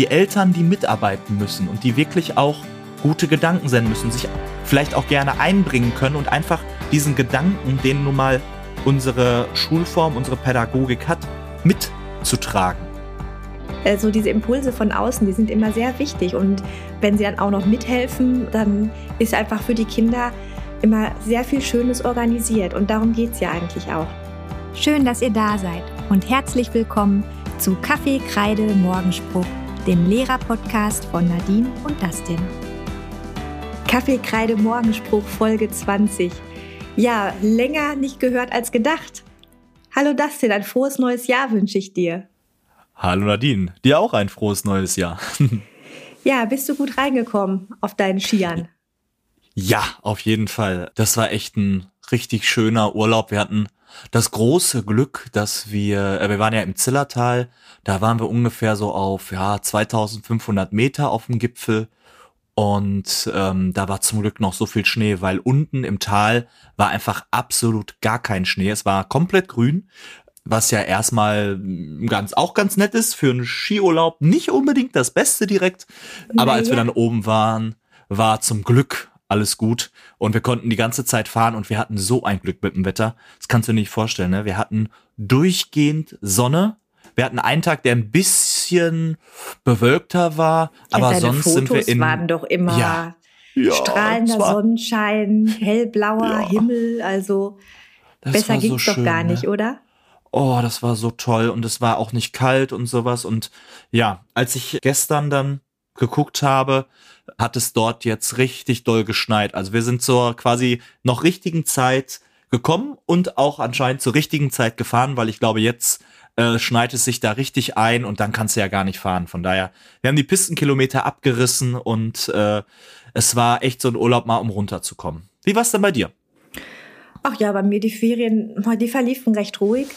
die Eltern, die mitarbeiten müssen und die wirklich auch gute Gedanken senden müssen, sich vielleicht auch gerne einbringen können und einfach diesen Gedanken, den nun mal unsere Schulform, unsere Pädagogik hat, mitzutragen. Also diese Impulse von außen, die sind immer sehr wichtig. Und wenn sie dann auch noch mithelfen, dann ist einfach für die Kinder immer sehr viel Schönes organisiert. Und darum geht es ja eigentlich auch. Schön, dass ihr da seid und herzlich willkommen zu Kaffee, Kreide, Morgenspruch, dem Lehrer-Podcast von Nadine und Dustin. Kaffee, Kreide, Morgenspruch, Folge 20. Ja, länger nicht gehört als gedacht. Hallo Dustin, ein frohes neues Jahr wünsche ich dir. Hallo Nadine, dir auch ein frohes neues Jahr. ja, bist du gut reingekommen auf deinen Skiern? Ja, auf jeden Fall. Das war echt ein richtig schöner Urlaub. Wir hatten das große Glück, dass wir, äh, wir waren ja im Zillertal, da waren wir ungefähr so auf ja 2500 Meter auf dem Gipfel und ähm, da war zum Glück noch so viel Schnee, weil unten im Tal war einfach absolut gar kein Schnee. Es war komplett grün was ja erstmal ganz auch ganz nett ist für einen Skiurlaub. Nicht unbedingt das Beste direkt, aber naja. als wir dann oben waren, war zum Glück alles gut und wir konnten die ganze Zeit fahren und wir hatten so ein Glück mit dem Wetter. Das kannst du dir nicht vorstellen. Ne? Wir hatten durchgehend Sonne. Wir hatten einen Tag, der ein bisschen bewölkter war, ja, aber sonst Fotos sind wir in waren doch immer ja, ja, strahlender Sonnenschein, hellblauer ja. Himmel. Also das besser ging's so doch gar nicht, ne? oder? oh, das war so toll und es war auch nicht kalt und sowas. Und ja, als ich gestern dann geguckt habe, hat es dort jetzt richtig doll geschneit. Also wir sind zur quasi noch richtigen Zeit gekommen und auch anscheinend zur richtigen Zeit gefahren, weil ich glaube, jetzt äh, schneit es sich da richtig ein und dann kannst du ja gar nicht fahren. Von daher, wir haben die Pistenkilometer abgerissen und äh, es war echt so ein Urlaub mal, um runterzukommen. Wie war es denn bei dir? Ach ja, bei mir die Ferien, die verliefen recht ruhig.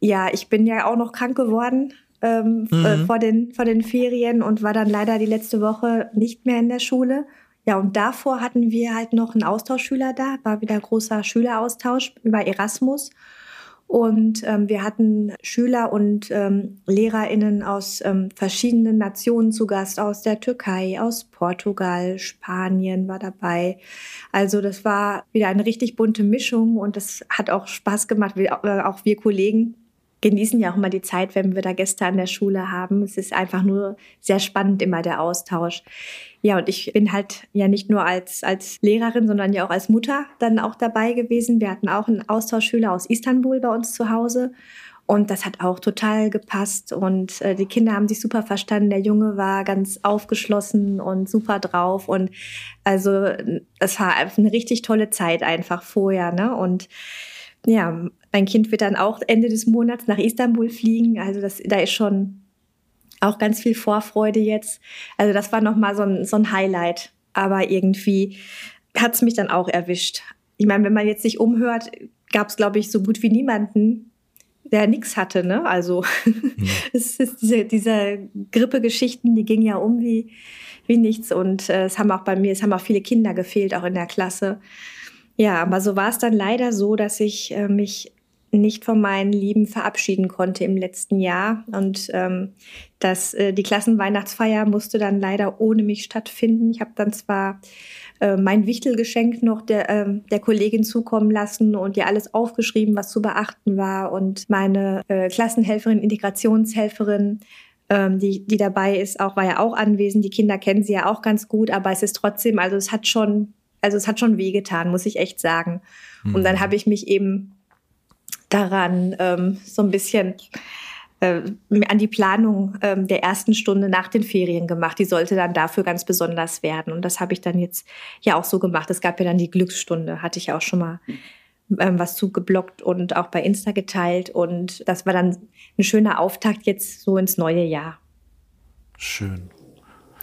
Ja, ich bin ja auch noch krank geworden ähm, äh, mhm. äh, vor, den, vor den Ferien und war dann leider die letzte Woche nicht mehr in der Schule. Ja, und davor hatten wir halt noch einen Austauschschüler da, war wieder großer Schüleraustausch über Erasmus. Und ähm, wir hatten Schüler und ähm, LehrerInnen aus ähm, verschiedenen Nationen zu Gast, aus der Türkei, aus Portugal, Spanien war dabei. Also das war wieder eine richtig bunte Mischung und das hat auch Spaß gemacht. Wir, äh, auch wir Kollegen genießen ja auch immer die Zeit, wenn wir da Gäste an der Schule haben. Es ist einfach nur sehr spannend immer der Austausch. Ja, und ich bin halt ja nicht nur als, als Lehrerin, sondern ja auch als Mutter dann auch dabei gewesen. Wir hatten auch einen Austauschschüler aus Istanbul bei uns zu Hause. Und das hat auch total gepasst. Und äh, die Kinder haben sich super verstanden. Der Junge war ganz aufgeschlossen und super drauf. Und also es war eine richtig tolle Zeit einfach vorher. Ne? Und ja, mein Kind wird dann auch Ende des Monats nach Istanbul fliegen. Also das, da ist schon auch ganz viel Vorfreude jetzt. Also das war nochmal so ein, so ein Highlight. Aber irgendwie hat es mich dann auch erwischt. Ich meine, wenn man jetzt sich umhört, gab es, glaube ich, so gut wie niemanden, der nichts hatte. Ne? Also ja. es ist diese, diese Grippegeschichten, die gingen ja um wie, wie nichts. Und äh, es haben auch bei mir, es haben auch viele Kinder gefehlt, auch in der Klasse. Ja, aber so war es dann leider so, dass ich äh, mich nicht von meinen Lieben verabschieden konnte im letzten Jahr. Und ähm, das, äh, die Klassenweihnachtsfeier musste dann leider ohne mich stattfinden. Ich habe dann zwar äh, mein Wichtelgeschenk noch der, äh, der Kollegin zukommen lassen und ihr alles aufgeschrieben, was zu beachten war. Und meine äh, Klassenhelferin, Integrationshelferin, ähm, die, die dabei ist, auch war ja auch anwesend. Die Kinder kennen sie ja auch ganz gut, aber es ist trotzdem, also es hat schon, also es hat schon wehgetan, muss ich echt sagen. Mhm. Und dann habe ich mich eben daran, ähm, so ein bisschen äh, an die Planung ähm, der ersten Stunde nach den Ferien gemacht. Die sollte dann dafür ganz besonders werden. Und das habe ich dann jetzt ja auch so gemacht. Es gab ja dann die Glücksstunde, hatte ich ja auch schon mal ähm, was zugeblockt und auch bei Insta geteilt. Und das war dann ein schöner Auftakt jetzt so ins neue Jahr. Schön.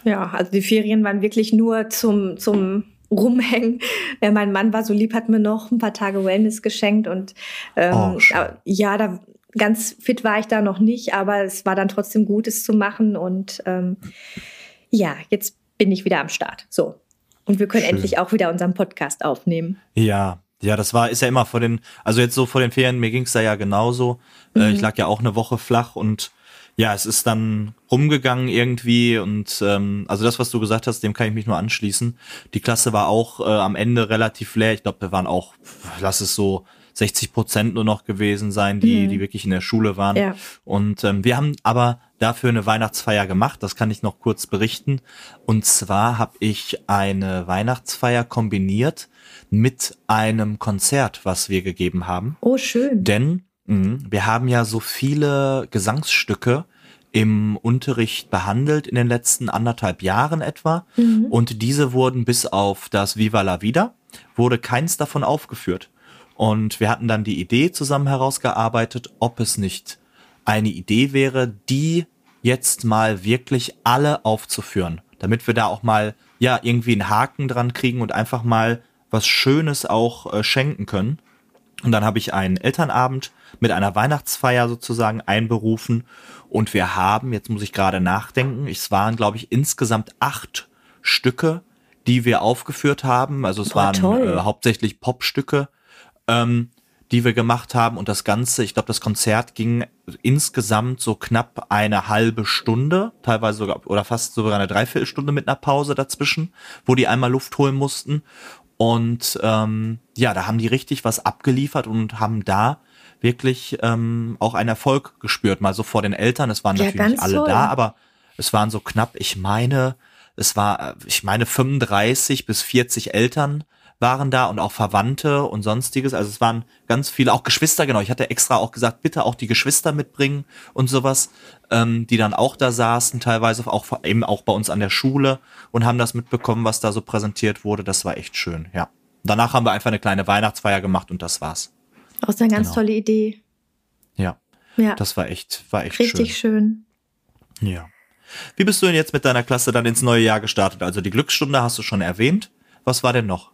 Ja, also die Ferien waren wirklich nur zum, zum rumhängen. Ja, mein Mann war so lieb, hat mir noch ein paar Tage Wellness geschenkt und ähm, oh, ja, da ganz fit war ich da noch nicht, aber es war dann trotzdem gut, es zu machen und ähm, ja, jetzt bin ich wieder am Start. So. Und wir können Schön. endlich auch wieder unseren Podcast aufnehmen. Ja, ja, das war, ist ja immer vor den, also jetzt so vor den Ferien, mir ging es da ja genauso. Äh, mhm. ich lag ja auch eine Woche flach und ja, es ist dann rumgegangen irgendwie und ähm, also das, was du gesagt hast, dem kann ich mich nur anschließen. Die Klasse war auch äh, am Ende relativ leer. Ich glaube, wir waren auch, lass es so 60 Prozent nur noch gewesen sein, die, mhm. die wirklich in der Schule waren. Ja. Und ähm, wir haben aber dafür eine Weihnachtsfeier gemacht. Das kann ich noch kurz berichten. Und zwar habe ich eine Weihnachtsfeier kombiniert mit einem Konzert, was wir gegeben haben. Oh, schön. Denn Mhm. Wir haben ja so viele Gesangsstücke im Unterricht behandelt in den letzten anderthalb Jahren etwa. Mhm. Und diese wurden bis auf das Viva la Vida, wurde keins davon aufgeführt. Und wir hatten dann die Idee zusammen herausgearbeitet, ob es nicht eine Idee wäre, die jetzt mal wirklich alle aufzuführen, damit wir da auch mal ja irgendwie einen Haken dran kriegen und einfach mal was Schönes auch äh, schenken können. Und dann habe ich einen Elternabend mit einer Weihnachtsfeier sozusagen einberufen. Und wir haben, jetzt muss ich gerade nachdenken, es waren, glaube ich, insgesamt acht Stücke, die wir aufgeführt haben. Also es Boah, waren äh, hauptsächlich Popstücke, ähm, die wir gemacht haben. Und das Ganze, ich glaube, das Konzert ging insgesamt so knapp eine halbe Stunde, teilweise sogar oder fast sogar eine Dreiviertelstunde mit einer Pause dazwischen, wo die einmal Luft holen mussten. Und ähm, ja, da haben die richtig was abgeliefert und haben da wirklich ähm, auch einen Erfolg gespürt, mal so vor den Eltern. Es waren ja, natürlich nicht alle toll. da, aber es waren so knapp, ich meine, es war, ich meine 35 bis 40 Eltern waren da und auch Verwandte und sonstiges. Also es waren ganz viele, auch Geschwister, genau. Ich hatte extra auch gesagt, bitte auch die Geschwister mitbringen und sowas, ähm, die dann auch da saßen, teilweise auch eben auch bei uns an der Schule und haben das mitbekommen, was da so präsentiert wurde. Das war echt schön, ja. Danach haben wir einfach eine kleine Weihnachtsfeier gemacht und das war's. Auch so eine ganz genau. tolle Idee. Ja. Ja. Das war echt, war echt Richtig schön. schön. Ja. Wie bist du denn jetzt mit deiner Klasse dann ins neue Jahr gestartet? Also die Glücksstunde hast du schon erwähnt. Was war denn noch?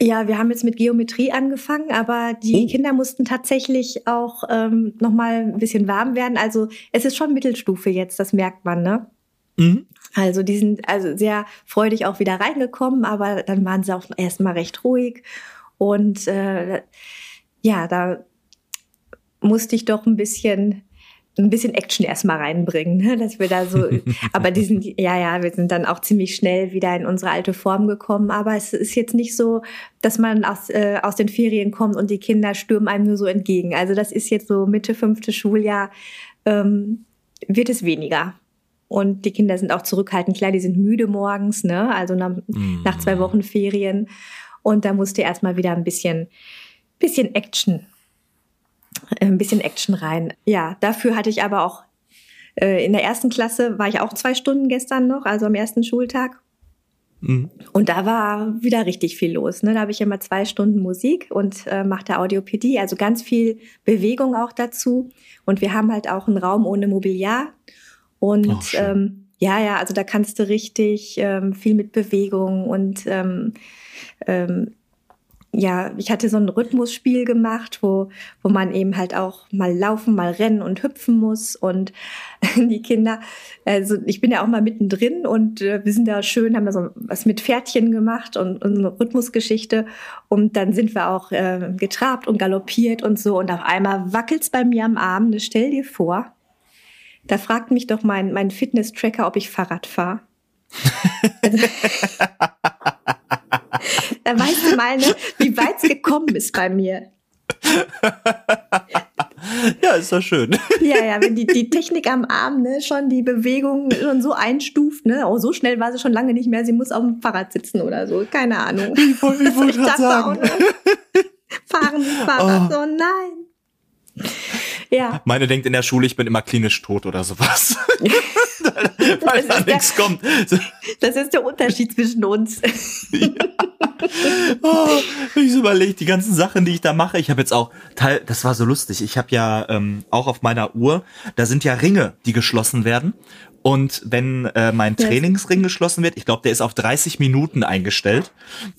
Ja, wir haben jetzt mit Geometrie angefangen, aber die oh. Kinder mussten tatsächlich auch ähm, noch mal ein bisschen warm werden. Also es ist schon Mittelstufe jetzt, das merkt man, ne? Mhm. Also die sind also sehr freudig auch wieder reingekommen, aber dann waren sie auch erstmal recht ruhig und äh, ja, da musste ich doch ein bisschen ein bisschen Action erstmal reinbringen, ne? dass wir da so, aber die sind, ja, ja, wir sind dann auch ziemlich schnell wieder in unsere alte Form gekommen, aber es ist jetzt nicht so, dass man aus, äh, aus den Ferien kommt und die Kinder stürmen einem nur so entgegen. Also das ist jetzt so Mitte fünfte Schuljahr, ähm, wird es weniger. Und die Kinder sind auch zurückhaltend, klar, die sind müde morgens, ne, also nach, mm. nach zwei Wochen Ferien. Und da musste erstmal wieder ein bisschen, bisschen Action, äh, ein bisschen Action rein. Ja, dafür hatte ich aber auch äh, in der ersten Klasse war ich auch zwei Stunden gestern noch, also am ersten Schultag. Mhm. Und da war wieder richtig viel los. Ne? Da habe ich immer zwei Stunden Musik und äh, machte Audiopädie, also ganz viel Bewegung auch dazu. Und wir haben halt auch einen Raum ohne Mobiliar. Und oh, ähm, ja, ja, also da kannst du richtig ähm, viel mit Bewegung und ähm, ähm, ja, ich hatte so ein Rhythmusspiel gemacht, wo, wo man eben halt auch mal laufen, mal rennen und hüpfen muss. Und die Kinder, also ich bin ja auch mal mittendrin und äh, wir sind da schön, haben da so was mit Pferdchen gemacht und, und eine Rhythmusgeschichte. Und dann sind wir auch äh, getrabt und galoppiert und so. Und auf einmal wackelt's bei mir am Arm. Ne, stell dir vor, da fragt mich doch mein, mein Fitness-Tracker, ob ich Fahrrad fahre. da weißt du mal, ne, wie weit es gekommen ist bei mir. ja, ist doch schön. Ja, ja, wenn die, die Technik am Arm ne, schon die Bewegung schon so einstuft, ne, oh, so schnell war sie schon lange nicht mehr, sie muss auf dem Fahrrad sitzen oder so, keine Ahnung. Ich wollte wollt gerade sagen. Auch, ne? Fahren Fahrrad, oh, oh nein. Ja. Meine denkt in der Schule, ich bin immer klinisch tot oder sowas. Weil da nichts kommt. Das ist der Unterschied zwischen uns. ja. oh, ich so überlege, die ganzen Sachen, die ich da mache. Ich habe jetzt auch Teil, das war so lustig. Ich habe ja ähm, auch auf meiner Uhr, da sind ja Ringe, die geschlossen werden. Und wenn äh, mein Trainingsring geschlossen wird, ich glaube, der ist auf 30 Minuten eingestellt.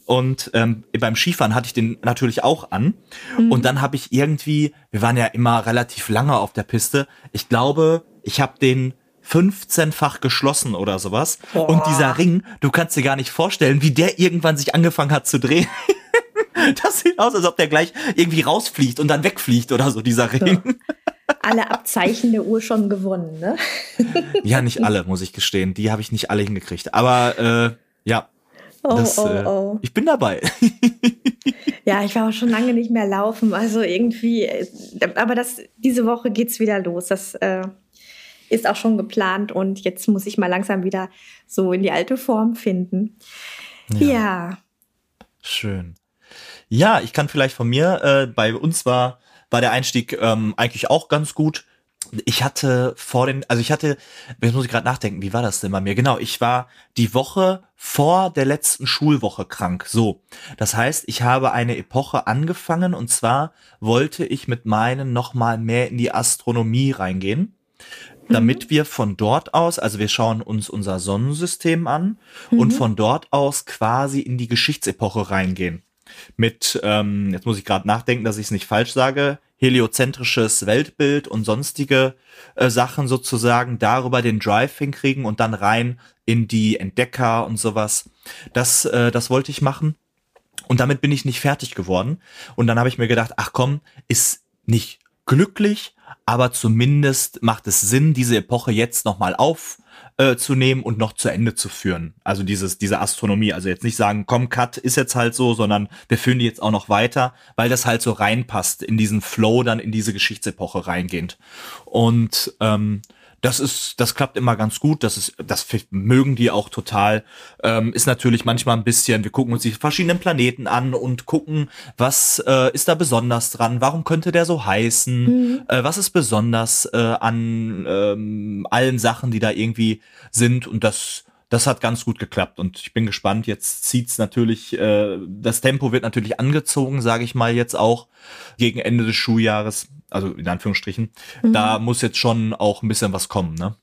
Und ähm, beim Skifahren hatte ich den natürlich auch an. Mhm. Und dann habe ich irgendwie, wir waren ja immer relativ lange auf der Piste. Ich glaube, ich habe den 15-fach geschlossen oder sowas. Boah. Und dieser Ring, du kannst dir gar nicht vorstellen, wie der irgendwann sich angefangen hat zu drehen. das sieht aus, als ob der gleich irgendwie rausfliegt und dann wegfliegt oder so, dieser Ring. Ja. Alle Abzeichen der Uhr schon gewonnen, ne? ja, nicht alle, muss ich gestehen. Die habe ich nicht alle hingekriegt. Aber äh, ja, Oh, das, oh, äh, oh. ich bin dabei. Ja, ich war auch schon lange nicht mehr laufen. Also irgendwie, äh, aber das, diese Woche geht's wieder los. Das äh, ist auch schon geplant und jetzt muss ich mal langsam wieder so in die alte Form finden. Ja. Schön. Ja, ich kann vielleicht von mir, äh, bei uns war, war der Einstieg ähm, eigentlich auch ganz gut. Ich hatte vor den, also ich hatte, jetzt muss ich gerade nachdenken, wie war das denn bei mir? Genau, ich war die Woche vor der letzten Schulwoche krank. So, das heißt, ich habe eine Epoche angefangen und zwar wollte ich mit meinen nochmal mehr in die Astronomie reingehen damit wir von dort aus, also wir schauen uns unser Sonnensystem an und von dort aus quasi in die Geschichtsepoche reingehen. Mit, ähm, jetzt muss ich gerade nachdenken, dass ich es nicht falsch sage, heliozentrisches Weltbild und sonstige äh, Sachen sozusagen, darüber den Drive hinkriegen und dann rein in die Entdecker und sowas. Das, äh, das wollte ich machen. Und damit bin ich nicht fertig geworden. Und dann habe ich mir gedacht, ach komm, ist nicht glücklich, aber zumindest macht es Sinn, diese Epoche jetzt nochmal aufzunehmen und noch zu Ende zu führen. Also dieses, diese Astronomie. Also jetzt nicht sagen, komm, Cut ist jetzt halt so, sondern wir führen die jetzt auch noch weiter, weil das halt so reinpasst in diesen Flow, dann in diese Geschichtsepoche reingehend. Und ähm, das ist, das klappt immer ganz gut. Das ist, das mögen die auch total. Ähm, ist natürlich manchmal ein bisschen. Wir gucken uns die verschiedenen Planeten an und gucken, was äh, ist da besonders dran. Warum könnte der so heißen? Mhm. Äh, was ist besonders äh, an ähm, allen Sachen, die da irgendwie sind? Und das, das hat ganz gut geklappt. Und ich bin gespannt. Jetzt zieht's natürlich. Äh, das Tempo wird natürlich angezogen, sage ich mal jetzt auch gegen Ende des Schuljahres also in Anführungsstrichen, mhm. da muss jetzt schon auch ein bisschen was kommen, ne?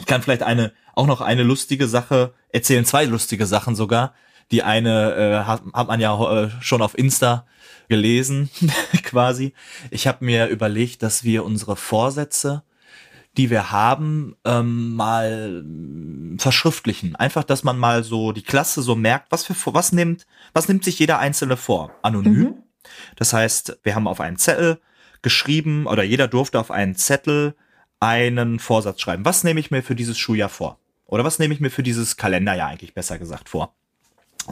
Ich kann vielleicht eine, auch noch eine lustige Sache erzählen, zwei lustige Sachen sogar. Die eine äh, hat, hat man ja äh, schon auf Insta gelesen, quasi. Ich habe mir überlegt, dass wir unsere Vorsätze, die wir haben, ähm, mal verschriftlichen. Einfach, dass man mal so die Klasse so merkt, was für was nimmt, was nimmt sich jeder Einzelne vor, anonym. Mhm. Das heißt, wir haben auf einen Zettel geschrieben oder jeder durfte auf einen Zettel einen Vorsatz schreiben. Was nehme ich mir für dieses Schuljahr vor? Oder was nehme ich mir für dieses Kalenderjahr eigentlich besser gesagt vor?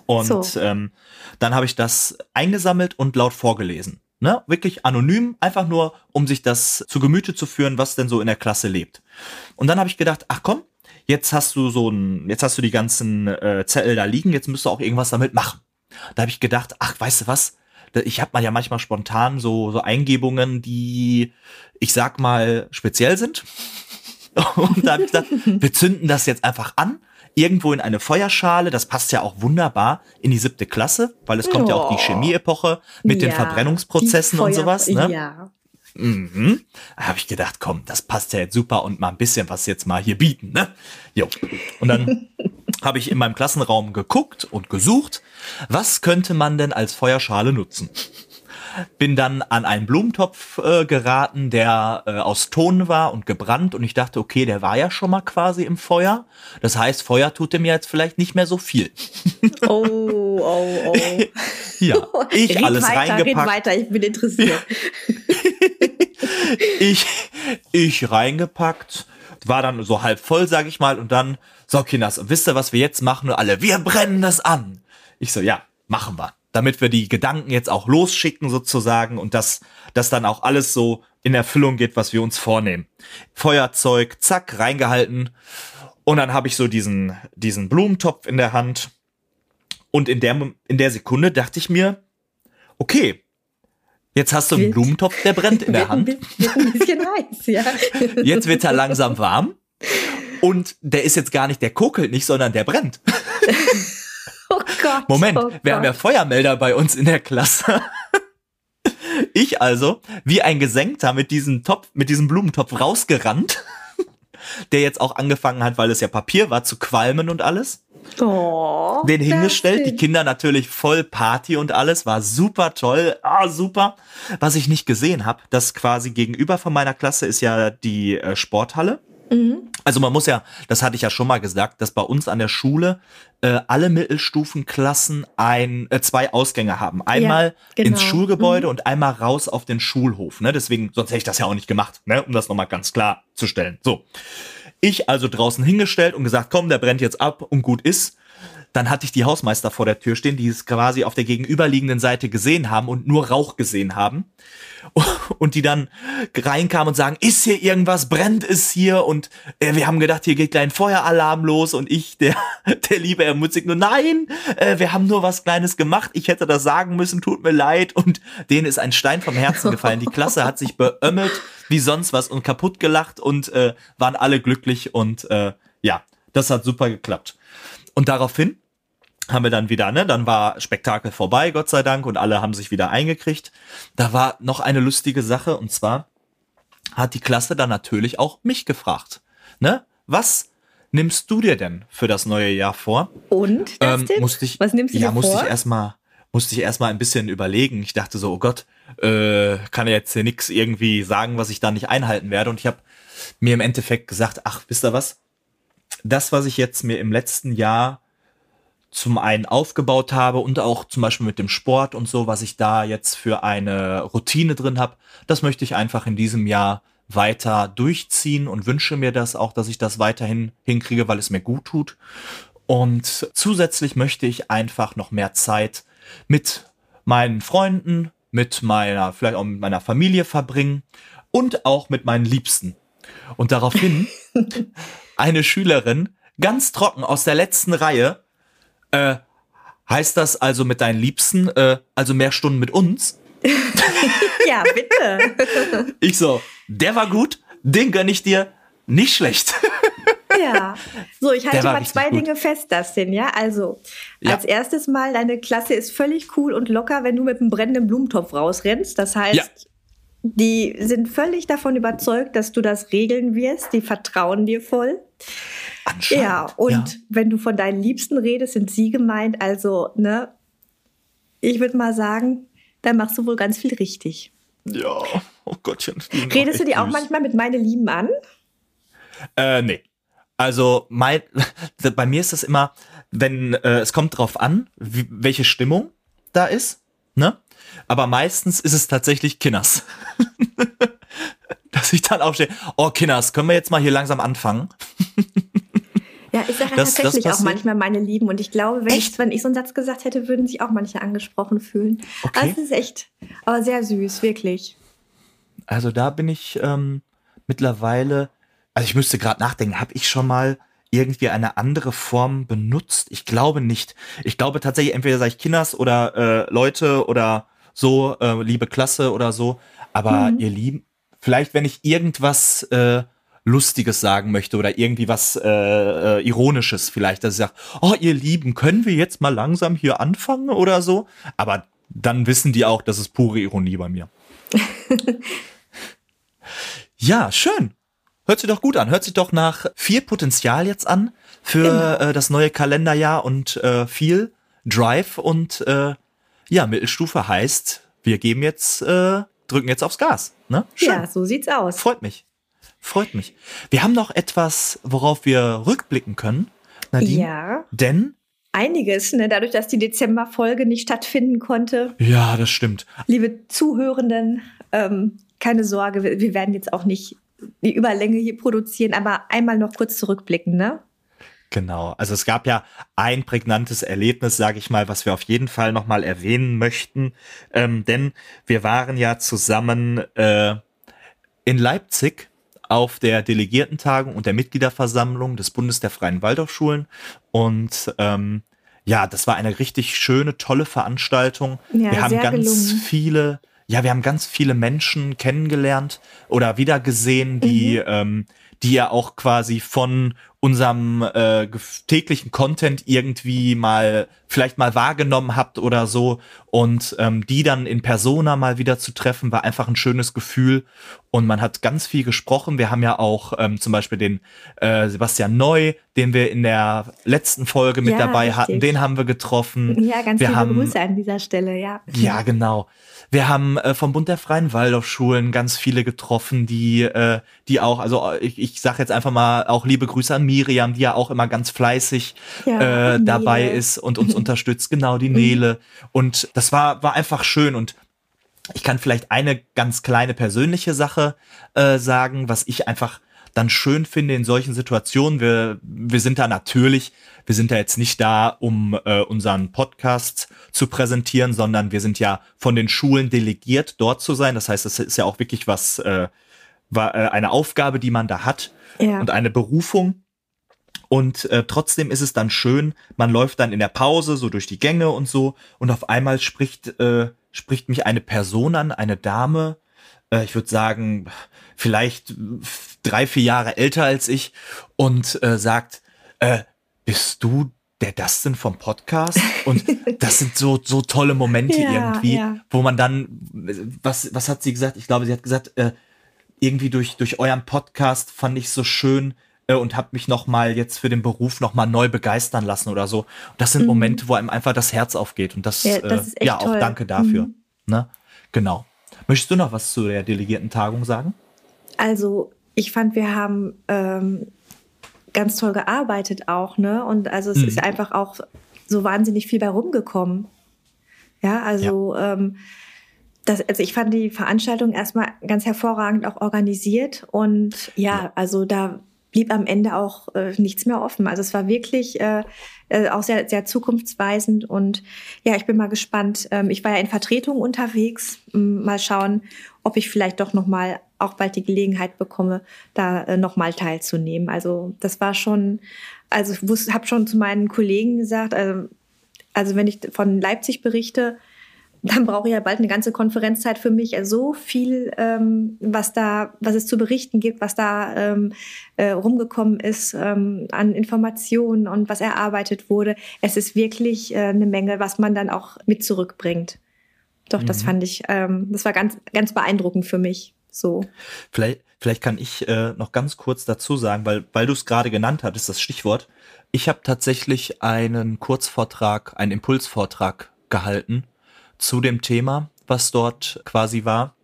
Und so. ähm, dann habe ich das eingesammelt und laut vorgelesen. Ne? Wirklich anonym, einfach nur, um sich das zu Gemüte zu führen, was denn so in der Klasse lebt. Und dann habe ich gedacht, ach komm, jetzt hast du so ein, jetzt hast du die ganzen äh, Zettel da liegen, jetzt müsst du auch irgendwas damit machen. Da habe ich gedacht, ach, weißt du was? Ich habe mal ja manchmal spontan so, so Eingebungen, die, ich sag mal, speziell sind. Und da habe ich gedacht, wir zünden das jetzt einfach an, irgendwo in eine Feuerschale. Das passt ja auch wunderbar in die siebte Klasse, weil es kommt oh. ja auch die Chemieepoche mit ja, den Verbrennungsprozessen und sowas. Ne? Ja. Mhm. Da habe ich gedacht, komm, das passt ja jetzt super und mal ein bisschen was jetzt mal hier bieten, ne? Jo. Und dann habe ich in meinem Klassenraum geguckt und gesucht, was könnte man denn als Feuerschale nutzen? Bin dann an einen Blumentopf äh, geraten, der äh, aus Ton war und gebrannt und ich dachte, okay, der war ja schon mal quasi im Feuer. Das heißt, Feuer tut dem jetzt vielleicht nicht mehr so viel. Oh, oh, oh. ja, ich red alles weiter, reingepackt. Red weiter, ich bin interessiert. ich, ich reingepackt, war dann so halb voll, sag ich mal, und dann, so Kinders, wisst ihr, was wir jetzt machen? Und alle, wir brennen das an. Ich so, ja, machen wir. Damit wir die Gedanken jetzt auch losschicken sozusagen und dass das dann auch alles so in Erfüllung geht, was wir uns vornehmen. Feuerzeug, zack, reingehalten. Und dann habe ich so diesen, diesen Blumentopf in der Hand. Und in der, in der Sekunde dachte ich mir, okay, Jetzt hast du einen Blumentopf, der brennt in der Hand. Wird ein bisschen heiß, ja. Jetzt wird er langsam warm. Und der ist jetzt gar nicht, der kokelt nicht, sondern der brennt. Oh Gott. Moment, oh wir haben ja Feuermelder bei uns in der Klasse. Ich also, wie ein Gesenkter mit diesem Topf, mit diesem Blumentopf rausgerannt, der jetzt auch angefangen hat, weil es ja Papier war, zu qualmen und alles. Oh, den hingestellt, die Kinder natürlich voll Party und alles, war super toll, ah super. Was ich nicht gesehen habe, dass quasi gegenüber von meiner Klasse ist ja die äh, Sporthalle. Mhm. Also man muss ja, das hatte ich ja schon mal gesagt, dass bei uns an der Schule äh, alle Mittelstufenklassen ein äh, zwei Ausgänge haben. Einmal ja, genau. ins Schulgebäude mhm. und einmal raus auf den Schulhof. Ne? Deswegen, sonst hätte ich das ja auch nicht gemacht, ne? um das nochmal ganz klar zu stellen. So. Ich also draußen hingestellt und gesagt, komm, der brennt jetzt ab und gut ist. Dann hatte ich die Hausmeister vor der Tür stehen, die es quasi auf der gegenüberliegenden Seite gesehen haben und nur Rauch gesehen haben. Und die dann reinkamen und sagen, ist hier irgendwas, brennt es hier? Und äh, wir haben gedacht, hier geht gleich ein Feueralarm los. Und ich, der, der liebe Herr Mutzig, nur nein, äh, wir haben nur was Kleines gemacht. Ich hätte das sagen müssen, tut mir leid. Und denen ist ein Stein vom Herzen gefallen. Die Klasse hat sich beömmelt wie sonst was und kaputt gelacht und äh, waren alle glücklich. Und äh, ja, das hat super geklappt. Und daraufhin haben wir dann wieder, ne, dann war Spektakel vorbei, Gott sei Dank, und alle haben sich wieder eingekriegt. Da war noch eine lustige Sache, und zwar hat die Klasse dann natürlich auch mich gefragt, ne, was nimmst du dir denn für das neue Jahr vor? Und, ähm, musste ich, was nimmst du ja, dir musste vor? ich erstmal, musste ich erstmal ein bisschen überlegen. Ich dachte so, oh Gott, äh, kann ja jetzt hier nix irgendwie sagen, was ich da nicht einhalten werde. Und ich habe mir im Endeffekt gesagt, ach, wisst ihr was? Das, was ich jetzt mir im letzten Jahr zum einen aufgebaut habe und auch zum Beispiel mit dem Sport und so, was ich da jetzt für eine Routine drin habe, das möchte ich einfach in diesem Jahr weiter durchziehen und wünsche mir das auch, dass ich das weiterhin hinkriege, weil es mir gut tut. Und zusätzlich möchte ich einfach noch mehr Zeit mit meinen Freunden, mit meiner, vielleicht auch mit meiner Familie verbringen und auch mit meinen Liebsten. Und daraufhin eine Schülerin ganz trocken aus der letzten Reihe äh, heißt das also mit deinen Liebsten, äh, also mehr Stunden mit uns? ja, bitte. ich so, der war gut, den gönn ich dir, nicht schlecht. ja. So, ich halte mal zwei gut. Dinge fest, Dustin, ja? Also, ja. als erstes mal, deine Klasse ist völlig cool und locker, wenn du mit einem brennenden Blumentopf rausrennst. Das heißt, ja. Die sind völlig davon überzeugt, dass du das regeln wirst. Die vertrauen dir voll. Ja, und ja. wenn du von deinen Liebsten redest, sind sie gemeint. Also, ne, ich würde mal sagen, da machst du wohl ganz viel richtig. Ja, oh Gottchen. Redest du die auch manchmal mit meine Lieben an? Äh, nee. Also, mein, bei mir ist das immer, wenn, äh, es kommt drauf an, wie, welche Stimmung da ist, ne? Aber meistens ist es tatsächlich Kinners. Dass ich dann aufstehe, oh Kinners, können wir jetzt mal hier langsam anfangen? Ja, ich sage das, tatsächlich das auch manchmal meine Lieben. Und ich glaube, wenn ich, wenn ich so einen Satz gesagt hätte, würden sich auch manche angesprochen fühlen. Okay. Also es ist echt, aber sehr süß, wirklich. Also da bin ich ähm, mittlerweile, also ich müsste gerade nachdenken, habe ich schon mal irgendwie eine andere Form benutzt? Ich glaube nicht. Ich glaube tatsächlich, entweder sage ich Kinders oder äh, Leute oder so, äh, liebe Klasse oder so. Aber mhm. ihr Lieben, vielleicht wenn ich irgendwas äh, Lustiges sagen möchte oder irgendwie was äh, äh, Ironisches vielleicht, dass ich sage, oh ihr Lieben, können wir jetzt mal langsam hier anfangen oder so? Aber dann wissen die auch, das ist pure Ironie bei mir. ja, schön. Hört sich doch gut an. Hört sich doch nach viel Potenzial jetzt an für genau. äh, das neue Kalenderjahr und äh, viel Drive und äh, ja, Mittelstufe heißt, wir geben jetzt, äh, drücken jetzt aufs Gas. Ne? Schön. Ja, so sieht's aus. Freut mich. Freut mich. Wir haben noch etwas, worauf wir rückblicken können. Nadine. Ja. Denn einiges, ne? dadurch, dass die Dezemberfolge nicht stattfinden konnte. Ja, das stimmt. Liebe Zuhörenden, ähm, keine Sorge, wir, wir, werden jetzt auch nicht die Überlänge hier produzieren, aber einmal noch kurz zurückblicken, ne? Genau, also es gab ja ein prägnantes Erlebnis, sage ich mal, was wir auf jeden Fall nochmal erwähnen möchten, ähm, denn wir waren ja zusammen äh, in Leipzig auf der Delegiertentagung und der Mitgliederversammlung des Bundes der Freien Waldorfschulen. Und ähm, ja, das war eine richtig schöne, tolle Veranstaltung. Ja, wir haben ganz gelungen. viele, ja, wir haben ganz viele Menschen kennengelernt oder wiedergesehen, die, mhm. ähm, die ja auch quasi von unserem äh, täglichen Content irgendwie mal vielleicht mal wahrgenommen habt oder so und ähm, die dann in Persona mal wieder zu treffen, war einfach ein schönes Gefühl und man hat ganz viel gesprochen. Wir haben ja auch ähm, zum Beispiel den äh, Sebastian Neu, den wir in der letzten Folge mit ja, dabei richtig. hatten, den haben wir getroffen. Ja, ganz wir viele haben, Grüße an dieser Stelle, ja. Ja, genau. Wir haben äh, vom Bund der Freien Waldorfschulen ganz viele getroffen, die, äh, die auch, also ich, ich sage jetzt einfach mal auch liebe Grüße an Miriam, die ja auch immer ganz fleißig ja, äh, dabei ist und uns unterstützt, genau die Nele. Und das war, war einfach schön und ich kann vielleicht eine ganz kleine persönliche Sache äh, sagen, was ich einfach dann schön finde in solchen Situationen. Wir, wir sind da natürlich, wir sind da jetzt nicht da, um äh, unseren Podcast zu präsentieren, sondern wir sind ja von den Schulen delegiert, dort zu sein. Das heißt, es ist ja auch wirklich was, äh, war, äh, eine Aufgabe, die man da hat ja. und eine Berufung. Und äh, trotzdem ist es dann schön, man läuft dann in der Pause so durch die Gänge und so und auf einmal spricht, äh, spricht mich eine Person an, eine Dame, äh, ich würde sagen, vielleicht drei, vier Jahre älter als ich und äh, sagt, äh, bist du der Dustin vom Podcast? Und das sind so, so tolle Momente ja, irgendwie, ja. wo man dann, was, was hat sie gesagt? Ich glaube, sie hat gesagt, äh, irgendwie durch, durch euren Podcast fand ich so schön, und habe mich noch mal jetzt für den Beruf noch mal neu begeistern lassen oder so. Das sind mhm. Momente, wo einem einfach das Herz aufgeht und das, ja, das äh, ja auch toll. danke dafür. Mhm. Ne? Genau. Möchtest du noch was zu der delegierten Tagung sagen? Also ich fand, wir haben ähm, ganz toll gearbeitet auch, ne? Und also es mhm. ist einfach auch so wahnsinnig viel bei rumgekommen. Ja, also ja. Ähm, das, also ich fand die Veranstaltung erstmal ganz hervorragend auch organisiert und ja, ja. also da blieb am Ende auch äh, nichts mehr offen. Also es war wirklich äh, äh, auch sehr, sehr zukunftsweisend und ja, ich bin mal gespannt. Ähm, ich war ja in Vertretung unterwegs. Mal schauen, ob ich vielleicht doch noch mal auch bald die Gelegenheit bekomme, da äh, noch mal teilzunehmen. Also das war schon, also ich habe schon zu meinen Kollegen gesagt, äh, also wenn ich von Leipzig berichte, dann brauche ich ja bald eine ganze Konferenzzeit für mich. Also so viel, ähm, was da, was es zu berichten gibt, was da ähm, äh, rumgekommen ist ähm, an Informationen und was erarbeitet wurde. Es ist wirklich äh, eine Menge, was man dann auch mit zurückbringt. Doch, mhm. das fand ich, ähm, das war ganz, ganz beeindruckend für mich. So. Vielleicht, vielleicht kann ich äh, noch ganz kurz dazu sagen, weil, weil du es gerade genannt hattest, das Stichwort. Ich habe tatsächlich einen Kurzvortrag, einen Impulsvortrag gehalten zu dem Thema, was dort quasi war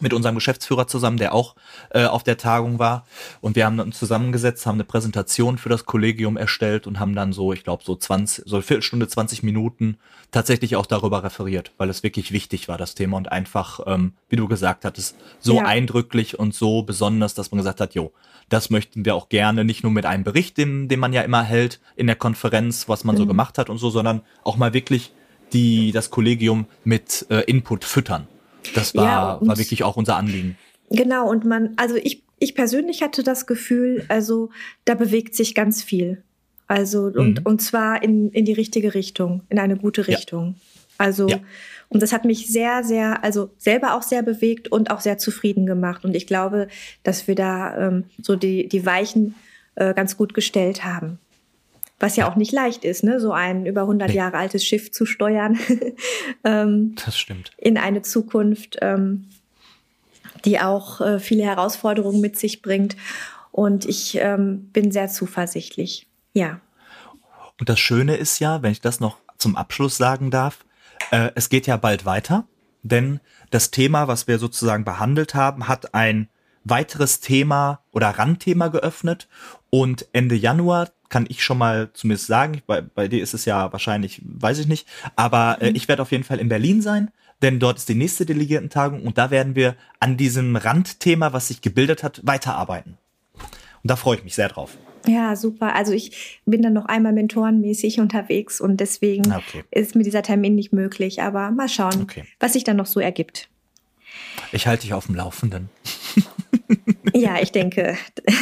mit unserem Geschäftsführer zusammen, der auch äh, auf der Tagung war. Und wir haben uns zusammengesetzt, haben eine Präsentation für das Kollegium erstellt und haben dann so, ich glaube, so 20, so eine Viertelstunde, 20 Minuten tatsächlich auch darüber referiert, weil es wirklich wichtig war, das Thema und einfach, ähm, wie du gesagt hattest, so ja. eindrücklich und so besonders, dass man gesagt hat, jo, das möchten wir auch gerne, nicht nur mit einem Bericht, den, den man ja immer hält in der Konferenz, was man mhm. so gemacht hat und so, sondern auch mal wirklich die das Kollegium mit äh, Input füttern. Das war, ja, war wirklich auch unser Anliegen. Genau, und man, also ich, ich persönlich hatte das Gefühl, also da bewegt sich ganz viel. Also, und, mhm. und zwar in, in die richtige Richtung, in eine gute Richtung. Ja. Also, ja. und das hat mich sehr, sehr, also selber auch sehr bewegt und auch sehr zufrieden gemacht. Und ich glaube, dass wir da ähm, so die, die Weichen äh, ganz gut gestellt haben. Was ja, auch nicht leicht ist, ne? so ein über 100 nee. Jahre altes Schiff zu steuern. ähm, das stimmt. In eine Zukunft, ähm, die auch äh, viele Herausforderungen mit sich bringt. Und ich ähm, bin sehr zuversichtlich. Ja. Und das Schöne ist ja, wenn ich das noch zum Abschluss sagen darf, äh, es geht ja bald weiter, denn das Thema, was wir sozusagen behandelt haben, hat ein weiteres Thema oder Randthema geöffnet und Ende Januar kann ich schon mal zumindest sagen, bei, bei dir ist es ja wahrscheinlich, weiß ich nicht, aber äh, mhm. ich werde auf jeden Fall in Berlin sein, denn dort ist die nächste Delegiertentagung und da werden wir an diesem Randthema, was sich gebildet hat, weiterarbeiten. Und da freue ich mich sehr drauf. Ja, super. Also ich bin dann noch einmal mentorenmäßig unterwegs und deswegen ah, okay. ist mir dieser Termin nicht möglich. Aber mal schauen, okay. was sich dann noch so ergibt. Ich halte dich auf dem Laufenden. Ja, ich denke.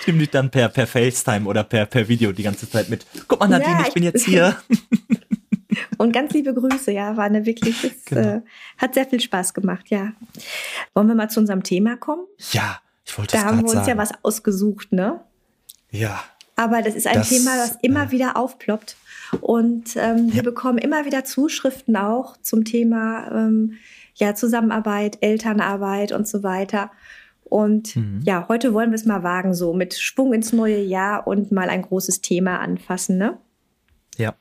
Ich nehme dich dann per, per FaceTime oder per, per Video die ganze Zeit mit. Guck mal, Nadine, ja, ich, ich bin jetzt hier. Und ganz liebe Grüße, ja, war eine wirklich, es, genau. äh, hat sehr viel Spaß gemacht, ja. Wollen wir mal zu unserem Thema kommen? Ja, Ich wollte da haben wir uns sagen. ja was ausgesucht, ne? Ja. Aber das ist ein Das, Thema, das immer äh, wieder aufploppt. Und ähm, wir Ja. bekommen immer wieder Zuschriften auch zum Thema ähm, ja, Zusammenarbeit, Elternarbeit und so weiter. Und Mhm. ja, heute wollen wir es mal wagen, so mit Schwung ins neue Jahr und mal ein großes Thema anfassen, ne? Ja.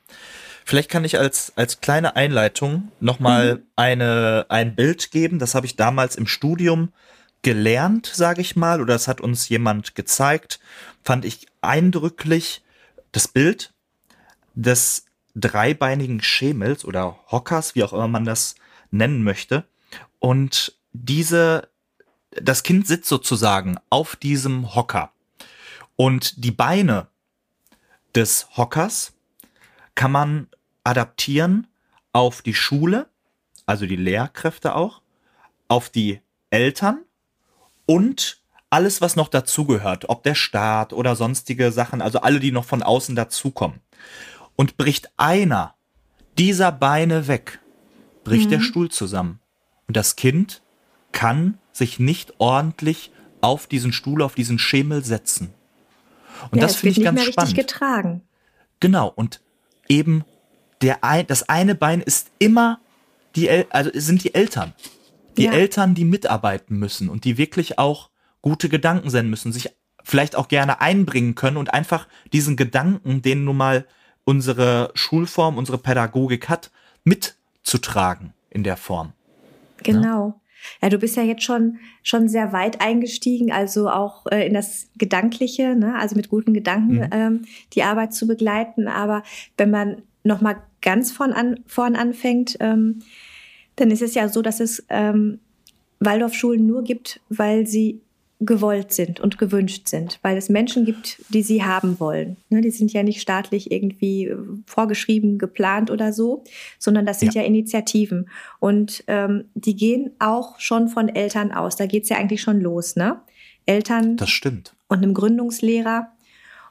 Vielleicht kann ich als, als kleine Einleitung nochmal eine, ein Bild geben. Das habe ich damals im Studium gelernt, sage ich mal, oder das hat uns jemand gezeigt. Fand ich eindrücklich das Bild des dreibeinigen Schemels oder Hockers, wie auch immer man das nennen möchte. Und diese, das Kind sitzt sozusagen auf diesem Hocker. Und die Beine des Hockers kann man adaptieren auf die Schule, also die Lehrkräfte auch, auf die Eltern und alles, was noch dazugehört, ob der Staat oder sonstige Sachen, also alle, die noch von außen dazukommen. Und bricht einer dieser Beine weg, bricht der Stuhl zusammen. Und das Kind kann sich nicht ordentlich auf diesen Stuhl, auf diesen Schemel setzen. Und ja, das finde ich ganz spannend. richtig getragen. Genau, und eben der ein, das eine Bein ist immer die El also sind die Eltern. Die Ja. Eltern, die mitarbeiten müssen und die wirklich auch gute Gedanken senden müssen, sich vielleicht auch gerne einbringen können und einfach diesen Gedanken, den nun mal unsere Schulform, unsere Pädagogik hat, mitzutragen in der Form. Genau. Ja, du bist ja jetzt schon, schon sehr weit eingestiegen, also auch äh, in das Gedankliche, ne? also mit guten Gedanken Mhm. ähm, die Arbeit zu begleiten. Aber wenn man nochmal ganz von an, vorn anfängt, ähm, dann ist es ja so, dass es ähm, Waldorfschulen nur gibt, weil sie gewollt sind und gewünscht sind, weil es Menschen gibt, die sie haben wollen. Ne, die sind ja nicht staatlich irgendwie äh, vorgeschrieben, geplant oder so, sondern das sind ja, Initiativen. Und ähm, die gehen auch schon von Eltern aus. Da geht's ja eigentlich schon los, ne? Eltern Das stimmt. und einem Gründungslehrer.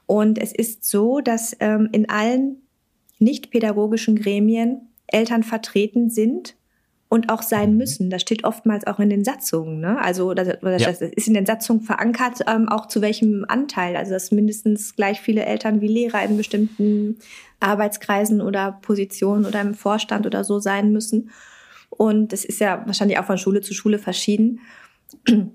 Und es ist so, dass ähm, in allen nicht-pädagogischen Gremien Eltern vertreten sind und auch sein Mhm. müssen. Das steht oftmals auch in den Satzungen. Ne? Also das, oder Ja. das ist in den Satzungen verankert, ähm, auch zu welchem Anteil. Also dass mindestens gleich viele Eltern wie Lehrer in bestimmten Arbeitskreisen oder Positionen oder im Vorstand oder so sein müssen. Und das ist ja wahrscheinlich auch von Schule zu Schule verschieden.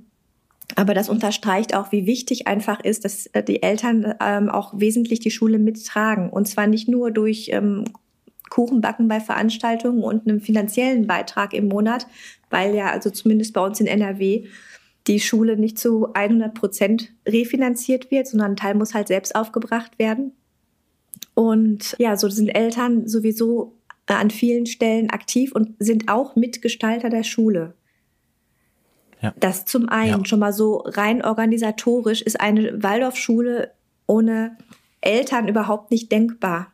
Aber das unterstreicht auch, wie wichtig einfach ist, dass äh, die Eltern ähm, auch wesentlich die Schule mittragen. Und zwar nicht nur durch ähm, Kuchenbacken bei Veranstaltungen und einem finanziellen Beitrag im Monat, weil ja also zumindest bei uns in NRW die Schule nicht zu 100 Prozent refinanziert wird, sondern ein Teil muss halt selbst aufgebracht werden. Und ja, so sind Eltern sowieso an vielen Stellen aktiv und sind auch Mitgestalter der Schule. Ja. Das zum einen Ja. schon mal so rein organisatorisch ist eine Waldorfschule ohne Eltern überhaupt nicht denkbar.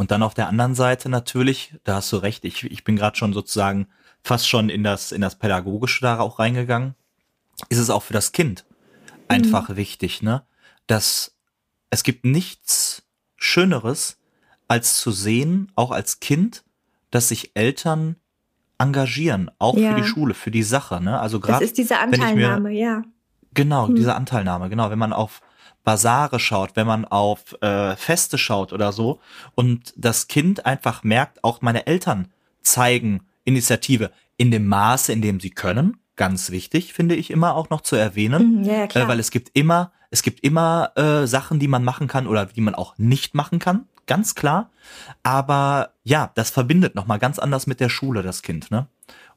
Und dann auf der anderen Seite natürlich, da hast du recht, ich, ich bin gerade schon sozusagen fast schon in das, in das Pädagogische da auch reingegangen, ist es auch für das Kind einfach wichtig, ne? Dass es gibt nichts Schöneres, als zu sehen, auch als Kind, dass sich Eltern engagieren, auch Ja. für die Schule, für die Sache, ne? Also Das gerade ist diese ich mir- Anteilnahme, ja. Genau, Hm. diese Anteilnahme, genau. Wenn man auf Basare schaut, wenn man auf äh, Feste schaut oder so und das Kind einfach merkt, auch meine Eltern zeigen Initiative in dem Maße, in dem sie können. Ganz wichtig, finde ich immer auch noch zu erwähnen, Mhm, ja, äh, weil es gibt immer, es gibt immer äh, Sachen, die man machen kann oder die man auch nicht machen kann, ganz klar. Aber ja, das verbindet noch mal ganz anders mit der Schule das Kind, ne?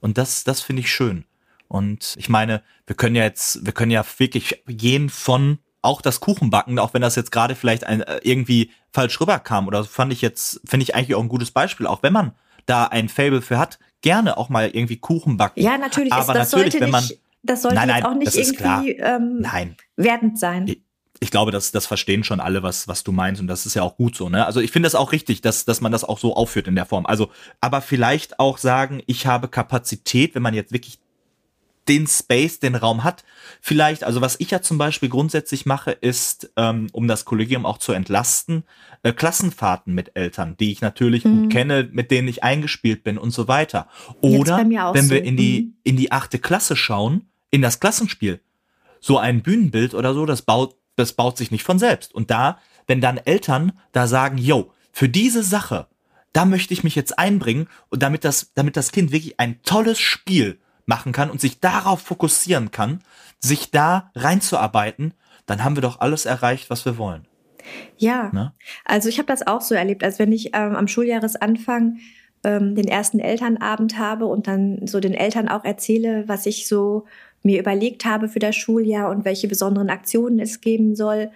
Und das, das finde ich schön. Und ich meine, wir können ja jetzt, wir können ja wirklich gehen von auch das Kuchenbacken, auch wenn das jetzt gerade vielleicht ein, äh, irgendwie falsch rüberkam oder so, fand ich jetzt, finde ich eigentlich auch ein gutes Beispiel, auch wenn man da ein Fable für hat, gerne auch mal irgendwie Kuchen backen. ja, natürlich. aber das natürlich, sollte wenn man, nicht, das sollte Nein, jetzt nein, auch nicht irgendwie ähm, nein, wertend sein. Ich- ich glaube, das, das verstehen schon alle, was, was du meinst, und das ist ja auch gut so, ne? Also ich finde das auch richtig, dass, dass man das auch so aufführt in der Form. Also, aber vielleicht auch sagen, ich habe Kapazität, wenn man jetzt wirklich den Space, den Raum hat. Vielleicht, also was ich ja zum Beispiel grundsätzlich mache, ist, ähm, um das Kollegium auch zu entlasten, äh, Klassenfahrten mit Eltern, die ich natürlich Mhm. gut kenne, mit denen ich eingespielt bin und so weiter. Oder wenn so. wir in die, Mhm. in die achte Klasse schauen, in das Klassenspiel, so ein Bühnenbild oder so, das baut, das baut sich nicht von selbst. Und da, wenn dann Eltern da sagen, yo, für diese Sache, da möchte ich mich jetzt einbringen und damit das, damit das Kind wirklich ein tolles Spiel machen kann und sich darauf fokussieren kann, sich da reinzuarbeiten, dann haben wir doch alles erreicht, was wir wollen. Ja, ne? also ich habe das auch so erlebt, als wenn ich ähm, am Schuljahresanfang ähm, den ersten Elternabend habe und dann so den Eltern auch erzähle, was ich so mir überlegt habe für das Schuljahr und welche besonderen Aktionen es geben soll,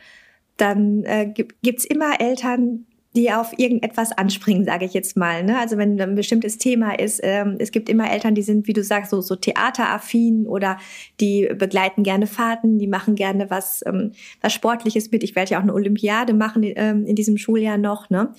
dann äh, gibt es immer Eltern, die auf irgendetwas anspringen, sage ich jetzt mal. Ne? Also wenn ein bestimmtes Thema ist, ähm, es gibt immer Eltern, die sind, wie du sagst, so, so theateraffin oder die begleiten gerne Fahrten, die machen gerne was, ähm, was Sportliches mit. Ich werde ja auch eine Olympiade machen ähm, in diesem Schuljahr noch. Ne?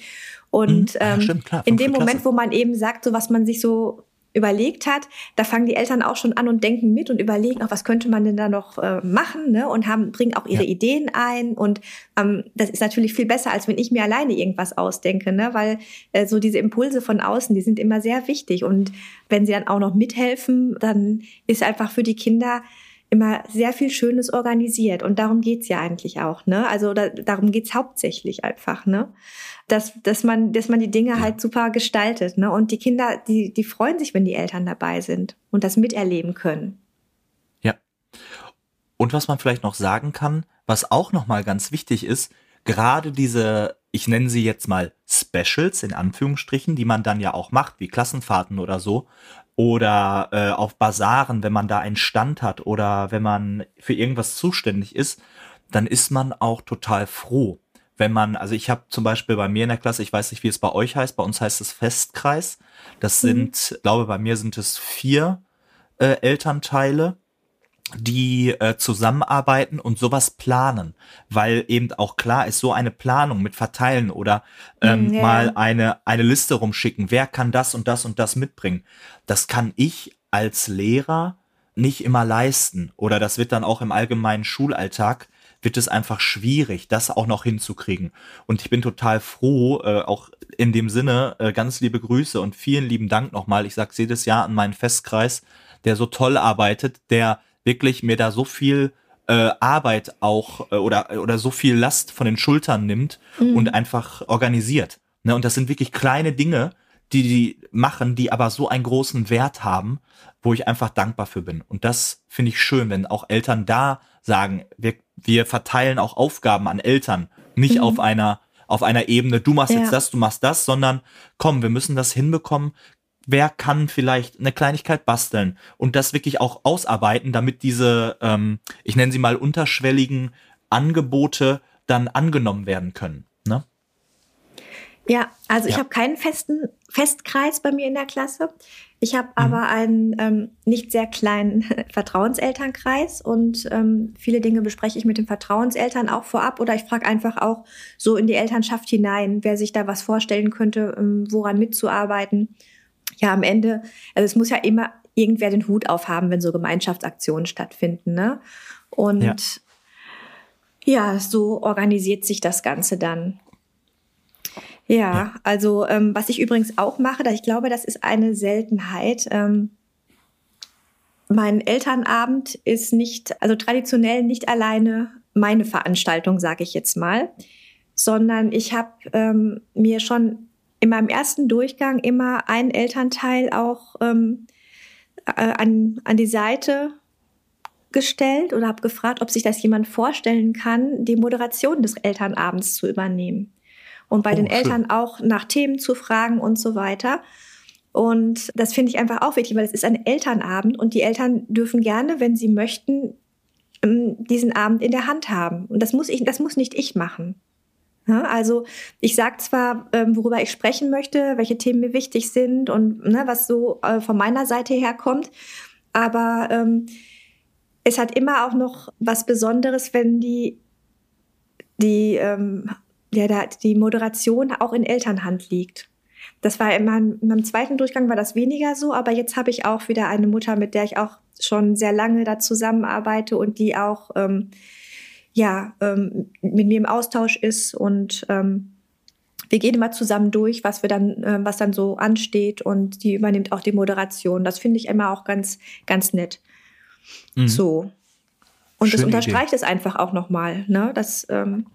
Und mhm. ähm, stimmt, klar, in dem Moment, wo man eben sagt, so was man sich so überlegt hat, da fangen die Eltern auch schon an und denken mit und überlegen, auch was könnte man denn da noch äh, machen, ne? Und haben bringen auch ihre ja. Ideen ein und ähm, das ist natürlich viel besser, als wenn ich mir alleine irgendwas ausdenke, ne? Weil äh, so diese Impulse von außen, die sind immer sehr wichtig und wenn sie dann auch noch mithelfen, dann ist einfach für die Kinder immer sehr viel Schönes organisiert und darum geht's ja eigentlich auch, ne? Also da, darum geht's hauptsächlich einfach, ne? Dass, dass man, dass man die Dinge halt super gestaltet, ne? Und die Kinder, die, die freuen sich, wenn die Eltern dabei sind und das miterleben können. Ja. Und was man vielleicht noch sagen kann, was auch nochmal ganz wichtig ist, gerade diese, ich nenne sie jetzt mal Specials in Anführungsstrichen, die man dann ja auch macht, wie Klassenfahrten oder so, oder äh, auf Basaren, wenn man da einen Stand hat oder wenn man für irgendwas zuständig ist, dann ist man auch total froh, wenn man, also ich habe zum Beispiel bei mir in der Klasse, ich weiß nicht, wie es bei euch heißt, bei uns heißt es Festkreis. Das mhm. sind, mhm. glaube bei mir sind es vier äh, Elternteile, die äh, zusammenarbeiten und sowas planen, weil eben auch klar ist, so eine Planung mit Verteilen oder ähm, yeah. Mhm, mal eine eine Liste rumschicken, wer kann das und das und das mitbringen, das kann ich als Lehrer nicht immer leisten oder das wird dann auch im allgemeinen Schulalltag wird es einfach schwierig, das auch noch hinzukriegen. Und ich bin total froh, äh, auch in dem Sinne, äh, ganz liebe Grüße und vielen lieben Dank nochmal. Ich sage jedes Jahr an meinen Festkreis, der so toll arbeitet, der wirklich mir da so viel äh, Arbeit auch äh, oder, oder so viel Last von den Schultern nimmt mhm. und einfach organisiert. Ne? Und das sind wirklich kleine Dinge, die die machen, die aber so einen großen Wert haben, wo ich einfach dankbar für bin. Und das finde ich schön, wenn auch Eltern da sagen, wir wir verteilen auch Aufgaben an Eltern, nicht mhm. auf einer auf einer Ebene, du machst ja. jetzt das, du machst das, sondern komm, wir müssen das hinbekommen. Wer kann vielleicht eine Kleinigkeit basteln und das wirklich auch ausarbeiten, damit diese, ähm, ich nenne sie mal unterschwelligen Angebote dann angenommen werden können. Ne? Ja, also ja. ich habe keinen festen Festkreis bei mir in der Klasse. Ich habe mhm. aber einen ähm, nicht sehr kleinen Vertrauenselternkreis und ähm, viele Dinge bespreche ich mit den Vertrauenseltern auch vorab oder ich frage einfach auch so in die Elternschaft hinein, wer sich da was vorstellen könnte, ähm, woran mitzuarbeiten. Ja, am Ende, also es muss ja immer irgendwer den Hut aufhaben, wenn so Gemeinschaftsaktionen stattfinden. Ne? Und ja. ja, so organisiert sich das Ganze dann. Ja, ja. also ähm, was ich übrigens auch mache, da ich glaube, das ist eine Seltenheit. Ähm, mein Elternabend ist nicht, also traditionell nicht alleine meine Veranstaltung, sage ich jetzt mal, sondern ich habe ähm, mir schon in meinem ersten Durchgang immer einen Elternteil auch ähm, äh, an, an die Seite gestellt oder habe gefragt, ob sich das jemand vorstellen kann, die Moderation des Elternabends zu übernehmen und bei oh, den Eltern schön. auch nach Themen zu fragen und so weiter. Und das finde ich einfach auch wichtig, weil es ist ein Elternabend und die Eltern dürfen gerne, wenn sie möchten, ähm, diesen Abend in der Hand haben. Und das muss ich, das muss nicht ich machen. Ja, also ich sage zwar, ähm, worüber ich sprechen möchte, welche Themen mir wichtig sind und ne, was so äh, von meiner Seite her kommt, aber ähm, es hat immer auch noch was Besonderes, wenn die die ähm, ja, da die Moderation auch in Elternhand liegt. Das war in meinem, in meinem zweiten Durchgang war das weniger so, aber jetzt habe ich auch wieder eine Mutter, mit der ich auch schon sehr lange da zusammenarbeite und die auch ähm, ja ähm, mit mir im Austausch ist und ähm, wir gehen immer zusammen durch, was wir dann, äh, was dann so ansteht und die übernimmt auch die Moderation. Das finde ich immer auch ganz, ganz nett. Mhm. So. Und Schöne das unterstreicht Idee. es einfach auch nochmal, ne, dass, ähm,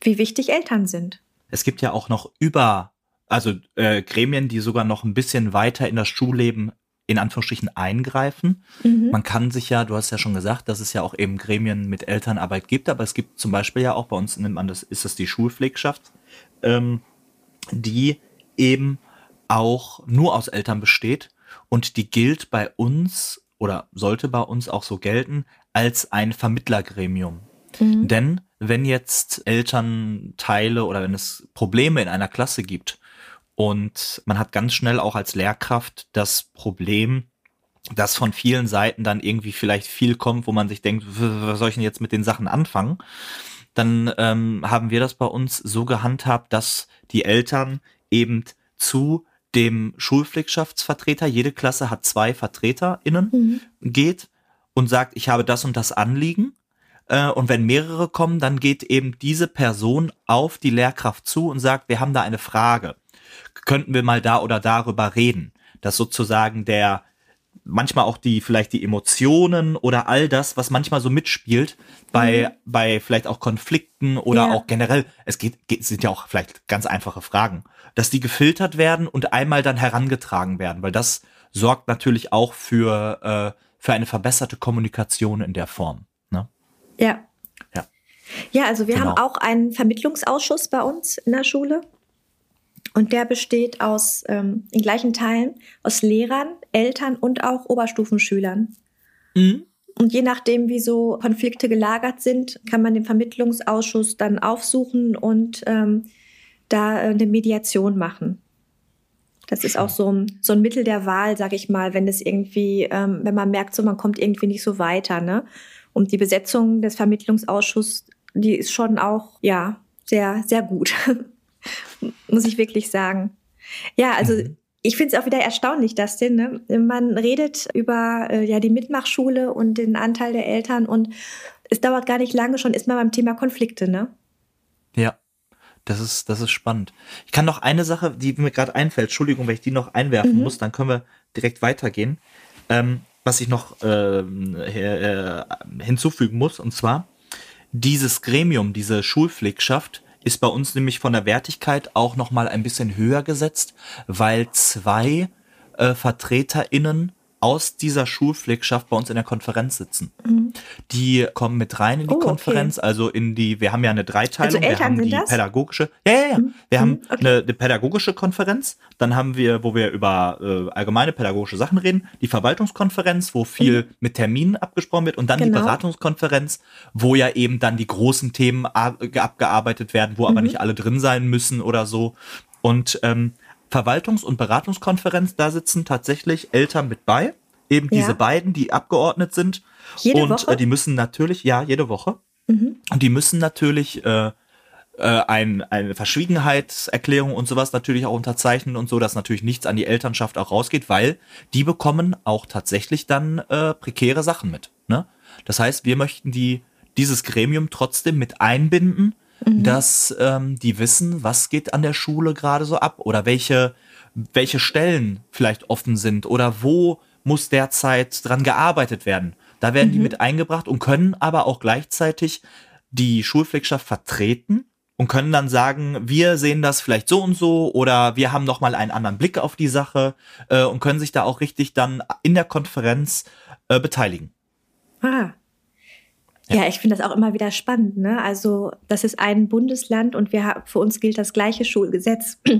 wie wichtig Eltern sind. Es gibt ja auch noch über, also äh, Gremien, die sogar noch ein bisschen weiter in das Schulleben in Anführungsstrichen eingreifen. Mhm. Man kann sich ja, du hast ja schon gesagt, dass es ja auch eben Gremien mit Elternarbeit gibt, aber es gibt zum Beispiel ja auch bei uns nennt man das, ist das die Schulpflegschaft, ähm, die eben auch nur aus Eltern besteht und die gilt bei uns oder sollte bei uns auch so gelten als ein Vermittlergremium. Mhm. Denn wenn jetzt Elternteile oder wenn es Probleme in einer Klasse gibt und man hat ganz schnell auch als Lehrkraft das Problem, dass von vielen Seiten dann irgendwie vielleicht viel kommt, wo man sich denkt, was soll ich denn jetzt mit den Sachen anfangen? Dann ähm, haben wir das bei uns so gehandhabt, dass die Eltern eben zu dem Schulpflegschaftsvertreter, jede Klasse hat zwei VertreterInnen, mhm. geht und sagt, ich habe das und das Anliegen. Äh, und wenn mehrere kommen, dann geht eben diese Person auf die Lehrkraft zu und sagt, wir haben da eine Frage könnten wir mal da oder darüber reden. Dass sozusagen der, manchmal auch die, vielleicht die Emotionen oder all das, was manchmal so mitspielt bei, mhm. bei vielleicht auch Konflikten oder ja. auch generell, es geht, geht, sind ja auch vielleicht ganz einfache Fragen, dass die gefiltert werden und einmal dann herangetragen werden, weil das sorgt natürlich auch für, äh, für eine verbesserte Kommunikation in der Form. Ja. Ja. Ja, also wir genau. haben auch einen Vermittlungsausschuss bei uns in der Schule. Und der besteht aus, ähm, in gleichen Teilen, aus Lehrern, Eltern und auch Oberstufenschülern. Mhm. Und je nachdem, wie so Konflikte gelagert sind, kann man den Vermittlungsausschuss dann aufsuchen und ähm, da äh, eine Mediation machen. Das ist auch so ein, so ein Mittel der Wahl, sag ich mal, wenn es irgendwie, ähm, wenn man merkt, so man kommt irgendwie nicht so weiter. Ne? Und die Besetzung des Vermittlungsausschusses, die ist schon auch ja sehr, sehr gut. muss ich wirklich sagen. Ja, also mhm. ich finde es auch wieder erstaunlich, dass denn, ne? man redet über äh, ja die Mitmachschule und den Anteil der Eltern und es dauert gar nicht lange, schon ist man beim Thema Konflikte, ne? Ja. Das ist, das ist spannend. Ich kann noch eine Sache, die mir gerade einfällt, Entschuldigung, wenn ich die noch einwerfen mhm. muss, dann können wir direkt weitergehen. Ähm, was ich noch ähm, äh, hinzufügen muss, und zwar dieses Gremium, diese Schulpflegschaft, ist bei uns nämlich von der Wertigkeit auch noch mal ein bisschen höher gesetzt, weil zwei äh, VertreterInnen aus dieser Schulpflegschaft bei uns in der Konferenz sitzen. Mhm. Die kommen mit rein in die oh, Konferenz, okay. also in die, wir haben ja eine Dreiteilung, also wir haben die das? pädagogische, ja, ja, ja, mhm. wir haben mhm, okay. eine, eine, pädagogische Konferenz, dann haben wir, wo wir über äh, allgemeine pädagogische Sachen reden, die Verwaltungskonferenz, wo viel mhm. mit Terminen abgesprochen wird und dann genau. die Beratungskonferenz, wo ja eben dann die großen Themen abgearbeitet werden, wo aber mhm. nicht alle drin sein müssen oder so. Und ähm, Verwaltungs- und Beratungskonferenz, da sitzen tatsächlich Eltern mit bei. Eben ja. diese beiden, die abgeordnet sind. Jede und Woche? Äh, die müssen natürlich, ja, jede Woche. Mhm. Und die müssen natürlich äh, äh, ein, eine Verschwiegenheitserklärung und sowas natürlich auch unterzeichnen und so, dass natürlich nichts an die Elternschaft auch rausgeht, weil die bekommen auch tatsächlich dann äh, prekäre Sachen mit. Ne? Das heißt, wir möchten die dieses Gremium trotzdem mit einbinden mhm. dass ähm, die wissen, was geht an der Schule gerade so ab oder welche, welche Stellen vielleicht offen sind oder wo muss derzeit dran gearbeitet werden. Da werden mhm. die mit eingebracht und können aber auch gleichzeitig die Schulpflegschaft vertreten und können dann sagen, wir sehen das vielleicht so und so oder wir haben noch mal einen anderen Blick auf die Sache äh, und können sich da auch richtig dann in der Konferenz äh, beteiligen. Ah, ja, ich finde das auch immer wieder spannend. Ne? Also das ist ein Bundesland und wir für uns gilt das gleiche Schulgesetz.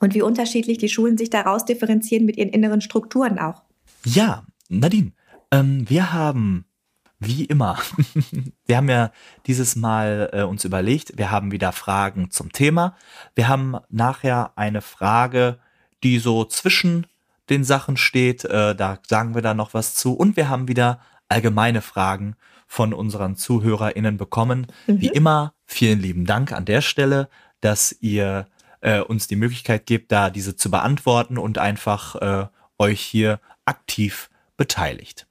Und wie unterschiedlich die Schulen sich daraus differenzieren mit ihren inneren Strukturen auch. Ja, Nadine, ähm, wir haben wie immer, wir haben ja dieses Mal äh, uns überlegt, wir haben wieder Fragen zum Thema. Wir haben nachher eine Frage, die so zwischen den Sachen steht. Äh, da sagen wir da noch was zu. Und wir haben wieder allgemeine Fragen von unseren ZuhörerInnen bekommen. Mhm. Wie immer, vielen lieben Dank an der Stelle, dass ihr äh, uns die Möglichkeit gebt, da diese zu beantworten und einfach äh, euch hier aktiv beteiligt.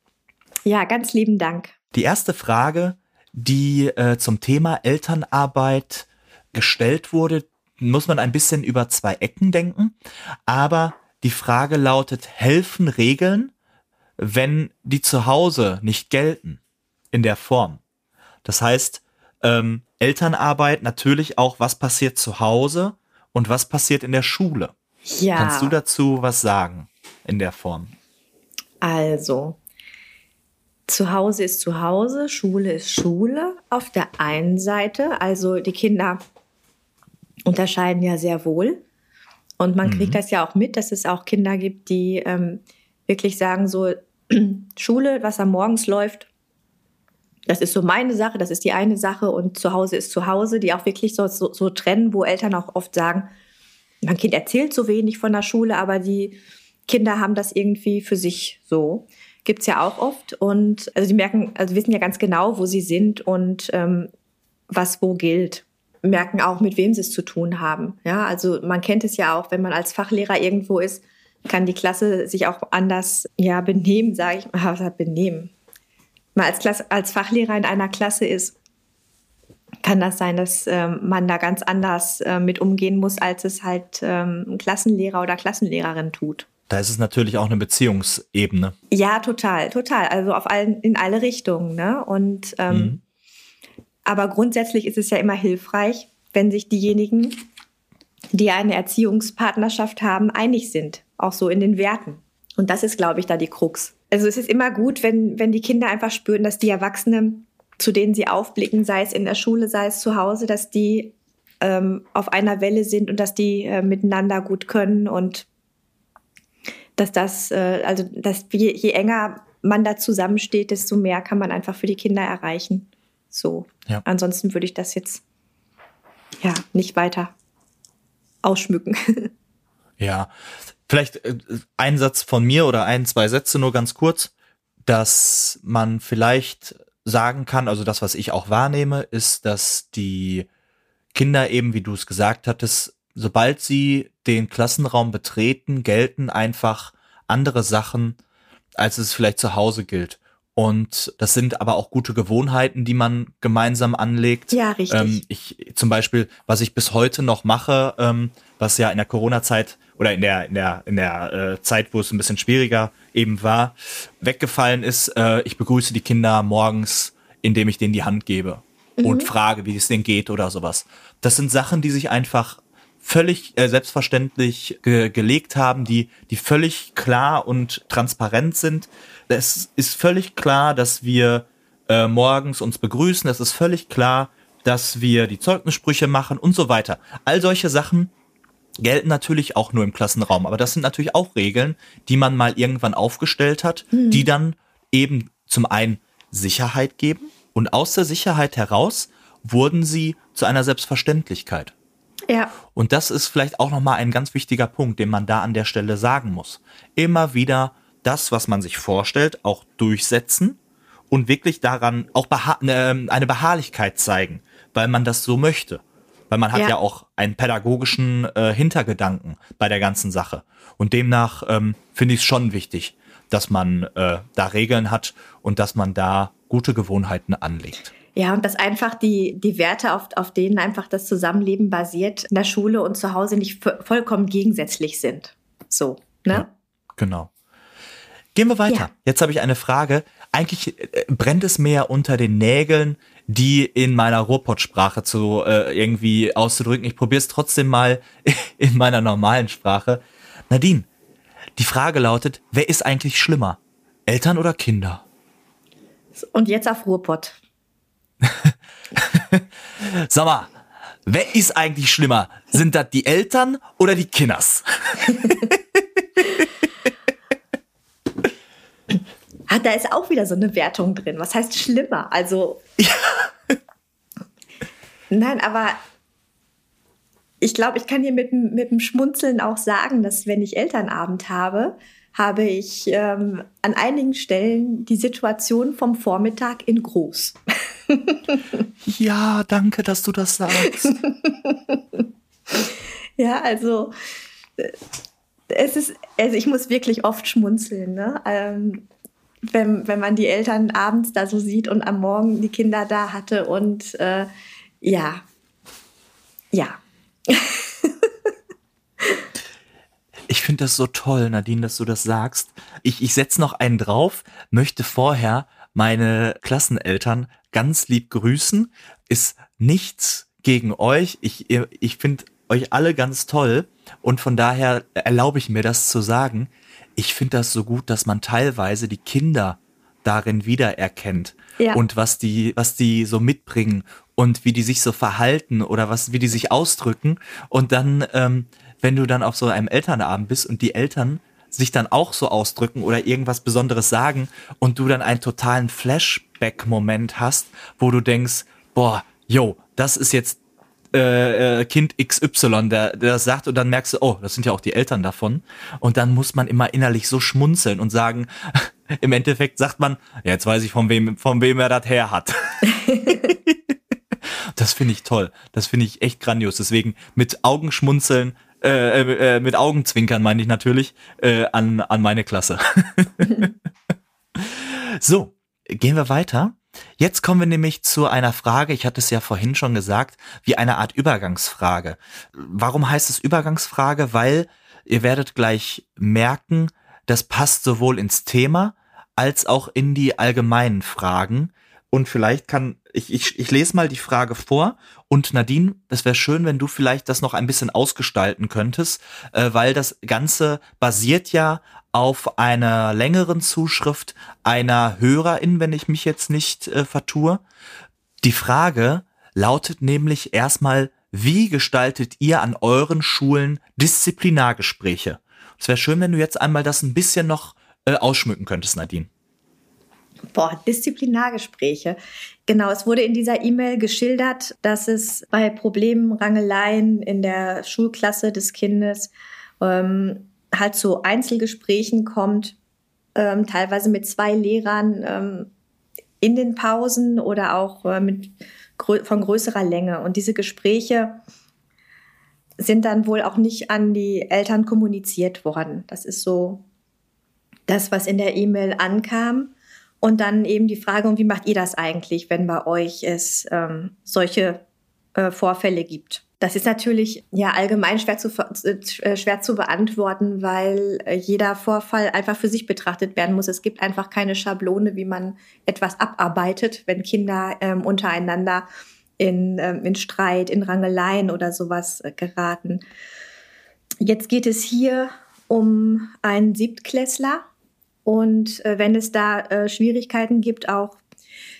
Ja, ganz lieben Dank. Die erste Frage, die äh, zum Thema Elternarbeit gestellt wurde, muss man ein bisschen über zwei Ecken denken. Aber die Frage lautet, helfen Regeln, wenn die zu Hause nicht gelten? in der Form. Das heißt, ähm, Elternarbeit natürlich auch, was passiert zu Hause und was passiert in der Schule. Ja. Kannst du dazu was sagen in der Form? Also, zu Hause ist zu Hause, Schule ist Schule auf der einen Seite. Also die Kinder unterscheiden ja sehr wohl. Und man kriegt das ja auch mit, dass es auch Kinder gibt, die ähm, wirklich sagen, so Schule, was am Morgens läuft, das ist so meine Sache, das ist die eine Sache und zu Hause ist zu Hause, die auch wirklich so, so, so trennen, wo Eltern auch oft sagen, mein Kind erzählt so wenig von der Schule, aber die Kinder haben das irgendwie für sich so. Gibt's ja auch oft. Und also die merken, also wissen ja ganz genau, wo sie sind und ähm, was wo gilt. Merken auch, mit wem sie es zu tun haben. Ja, also man kennt es ja auch, wenn man als Fachlehrer irgendwo ist, kann die Klasse sich auch anders ja benehmen, sage ich mal. Was benehmen? Man als, Klasse, als Fachlehrer in einer Klasse ist, kann das sein, dass ähm, man da ganz anders äh, mit umgehen muss, als es halt ähm, ein Klassenlehrer oder Klassenlehrerin tut. Da ist es natürlich auch eine Beziehungsebene. Ja, total, total. Also auf allen, in alle Richtungen. Ne? Und ähm, mhm. aber grundsätzlich ist es ja immer hilfreich, wenn sich diejenigen, die eine Erziehungspartnerschaft haben, einig sind, auch so in den Werten. Und das ist, glaube ich, da die Krux. Also es ist immer gut, wenn, wenn die Kinder einfach spüren, dass die Erwachsenen, zu denen sie aufblicken, sei es in der Schule, sei es zu Hause, dass die ähm, auf einer Welle sind und dass die äh, miteinander gut können und dass das, äh, also dass je, je enger man da zusammensteht, desto mehr kann man einfach für die Kinder erreichen. So. Ja. Ansonsten würde ich das jetzt ja nicht weiter ausschmücken. Ja, vielleicht äh, ein Satz von mir oder ein, zwei Sätze nur ganz kurz, dass man vielleicht sagen kann, also das, was ich auch wahrnehme, ist, dass die Kinder eben, wie du es gesagt hattest, sobald sie den Klassenraum betreten, gelten einfach andere Sachen, als es vielleicht zu Hause gilt. Und das sind aber auch gute Gewohnheiten, die man gemeinsam anlegt. Ja, richtig. Ähm, ich zum Beispiel, was ich bis heute noch mache, ähm, was ja in der Corona-Zeit oder in der in der in der äh, Zeit, wo es ein bisschen schwieriger eben war, weggefallen ist. Äh, ich begrüße die Kinder morgens, indem ich denen die Hand gebe mhm. und frage, wie es denen geht oder sowas. Das sind Sachen, die sich einfach völlig äh, selbstverständlich ge gelegt haben, die, die völlig klar und transparent sind. Es ist völlig klar, dass wir äh, morgens uns begrüßen. Es ist völlig klar, dass wir die Zeugnissprüche machen und so weiter. All solche Sachen gelten natürlich auch nur im Klassenraum. Aber das sind natürlich auch Regeln, die man mal irgendwann aufgestellt hat, hm. die dann eben zum einen Sicherheit geben und aus der Sicherheit heraus wurden sie zu einer Selbstverständlichkeit. Ja. Und das ist vielleicht auch nochmal ein ganz wichtiger Punkt, den man da an der Stelle sagen muss. Immer wieder das, was man sich vorstellt, auch durchsetzen und wirklich daran auch beha ähm, eine Beharrlichkeit zeigen, weil man das so möchte. Weil man hat ja, ja auch einen pädagogischen äh, Hintergedanken bei der ganzen Sache. Und demnach ähm, finde ich es schon wichtig, dass man äh, da Regeln hat und dass man da gute Gewohnheiten anlegt. Ja, und dass einfach die, die Werte, auf, auf denen einfach das Zusammenleben basiert, in der Schule und zu Hause nicht vollkommen gegensätzlich sind. So, ne? Ja, genau. Gehen wir weiter. Ja. Jetzt habe ich eine Frage. Eigentlich äh, brennt es mir ja unter den Nägeln, die in meiner Ruhrpott-Sprache zu äh, irgendwie auszudrücken. Ich probiere es trotzdem mal in meiner normalen Sprache. Nadine, die Frage lautet, wer ist eigentlich schlimmer? Eltern oder Kinder? Und jetzt auf Ruhrpott. Sag mal, wer ist eigentlich schlimmer? Sind das die Eltern oder die Kinders? ah, da ist auch wieder so eine Wertung drin. Was heißt schlimmer? Also. Ja. Nein, aber ich glaube, ich kann hier mit, mit dem Schmunzeln auch sagen, dass wenn ich Elternabend habe, habe ich ähm, an einigen Stellen die Situation vom Vormittag in groß. ja, danke, dass du das sagst. ja, also äh, es ist, also ich muss wirklich oft schmunzeln, ne? Ähm, wenn, wenn man die Eltern abends da so sieht und am Morgen die Kinder da hatte und äh, ja, ja. Ich finde das so toll, Nadine, dass du das sagst. Ich, ich setze noch einen drauf, möchte vorher meine Klasseneltern ganz lieb grüßen. Ist nichts gegen euch. Ich, ich finde euch alle ganz toll und von daher erlaube ich mir das zu sagen. Ich finde das so gut, dass man teilweise die Kinder darin wiedererkennt ja. und was die, was die so mitbringen und wie die sich so verhalten oder was, wie die sich ausdrücken. Und dann, ähm, wenn du dann auf so einem Elternabend bist und die Eltern sich dann auch so ausdrücken oder irgendwas Besonderes sagen und du dann einen totalen Flashback-Moment hast, wo du denkst, boah, yo, das ist jetzt äh, äh Kind XY, der, der das sagt und dann merkst du, oh, das sind ja auch die Eltern davon. Und dann muss man immer innerlich so schmunzeln und sagen, im Endeffekt sagt man, ja, jetzt weiß ich, von wem, von wem er das her hat. das finde ich toll. Das finde ich echt grandios. Deswegen mit Augenschmunzeln, äh, äh, äh, mit Augenzwinkern meine ich natürlich, äh, an, an meine Klasse. so, gehen wir weiter. Jetzt kommen wir nämlich zu einer Frage, ich hatte es ja vorhin schon gesagt, wie eine Art Übergangsfrage. Warum heißt es Übergangsfrage? Weil ihr werdet gleich merken, das passt sowohl ins Thema als auch in die allgemeinen Fragen. Und vielleicht kann, ich, ich, ich lese mal die Frage vor und Nadine, es wäre schön, wenn du vielleicht das noch ein bisschen ausgestalten könntest, äh, weil das Ganze basiert ja auf einer längeren Zuschrift einer Hörerin, wenn ich mich jetzt nicht äh, vertue. Die Frage lautet nämlich erstmal, wie gestaltet ihr an euren Schulen Disziplinargespräche? Es wäre schön, wenn du jetzt einmal das ein bisschen noch äh, ausschmücken könntest, Nadine. Boah, Disziplinargespräche. Genau, es wurde in dieser E-Mail geschildert, dass es bei Problemen, Rangeleien in der Schulklasse des Kindes ähm, halt zu Einzelgesprächen kommt, ähm, teilweise mit zwei Lehrern ähm, in den Pausen oder auch äh, mit grö von größerer Länge. Und diese Gespräche sind dann wohl auch nicht an die Eltern kommuniziert worden. Das ist so das, was in der E-Mail ankam. Und dann eben die Frage, wie macht ihr das eigentlich, wenn bei euch es ähm, solche äh, Vorfälle gibt? Das ist natürlich ja allgemein schwer zu, äh, schwer zu beantworten, weil äh, jeder Vorfall einfach für sich betrachtet werden muss. Es gibt einfach keine Schablone, wie man etwas abarbeitet, wenn Kinder ähm, untereinander in, ähm, in Streit, in Rangeleien oder sowas äh, geraten. Jetzt geht es hier um einen Siebtklässler, und äh, wenn es da äh, Schwierigkeiten gibt, auch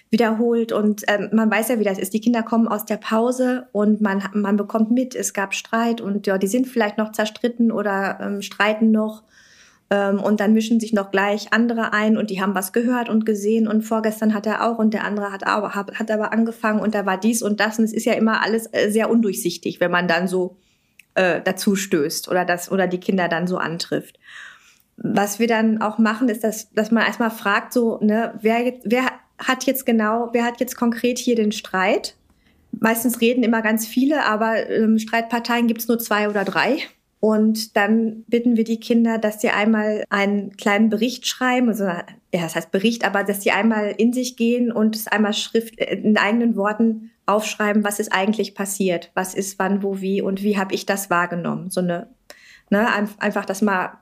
wiederholt. Und ähm, man weiß ja, wie das ist. Die Kinder kommen aus der Pause und man, man bekommt mit, es gab Streit und ja, die sind vielleicht noch zerstritten oder ähm, streiten noch. Ähm, und dann mischen sich noch gleich andere ein und die haben was gehört und gesehen und vorgestern hat er auch und der andere hat, auch, hat, hat aber angefangen und da war dies und das. Und es ist ja immer alles äh, sehr undurchsichtig, wenn man dann so äh, dazu stößt oder das oder die Kinder dann so antrifft was wir dann auch machen, ist, dass, dass man erstmal fragt, so, ne, wer, wer hat jetzt genau, wer hat jetzt konkret hier den Streit? Meistens reden immer ganz viele, aber ähm, Streitparteien gibt es nur zwei oder drei. Und dann bitten wir die Kinder, dass sie einmal einen kleinen Bericht schreiben, also ja, das heißt Bericht, aber dass sie einmal in sich gehen und es einmal Schrift äh, in eigenen Worten aufschreiben, was ist eigentlich passiert, was ist wann, wo, wie und wie habe ich das wahrgenommen. So eine, ne, einfach das mal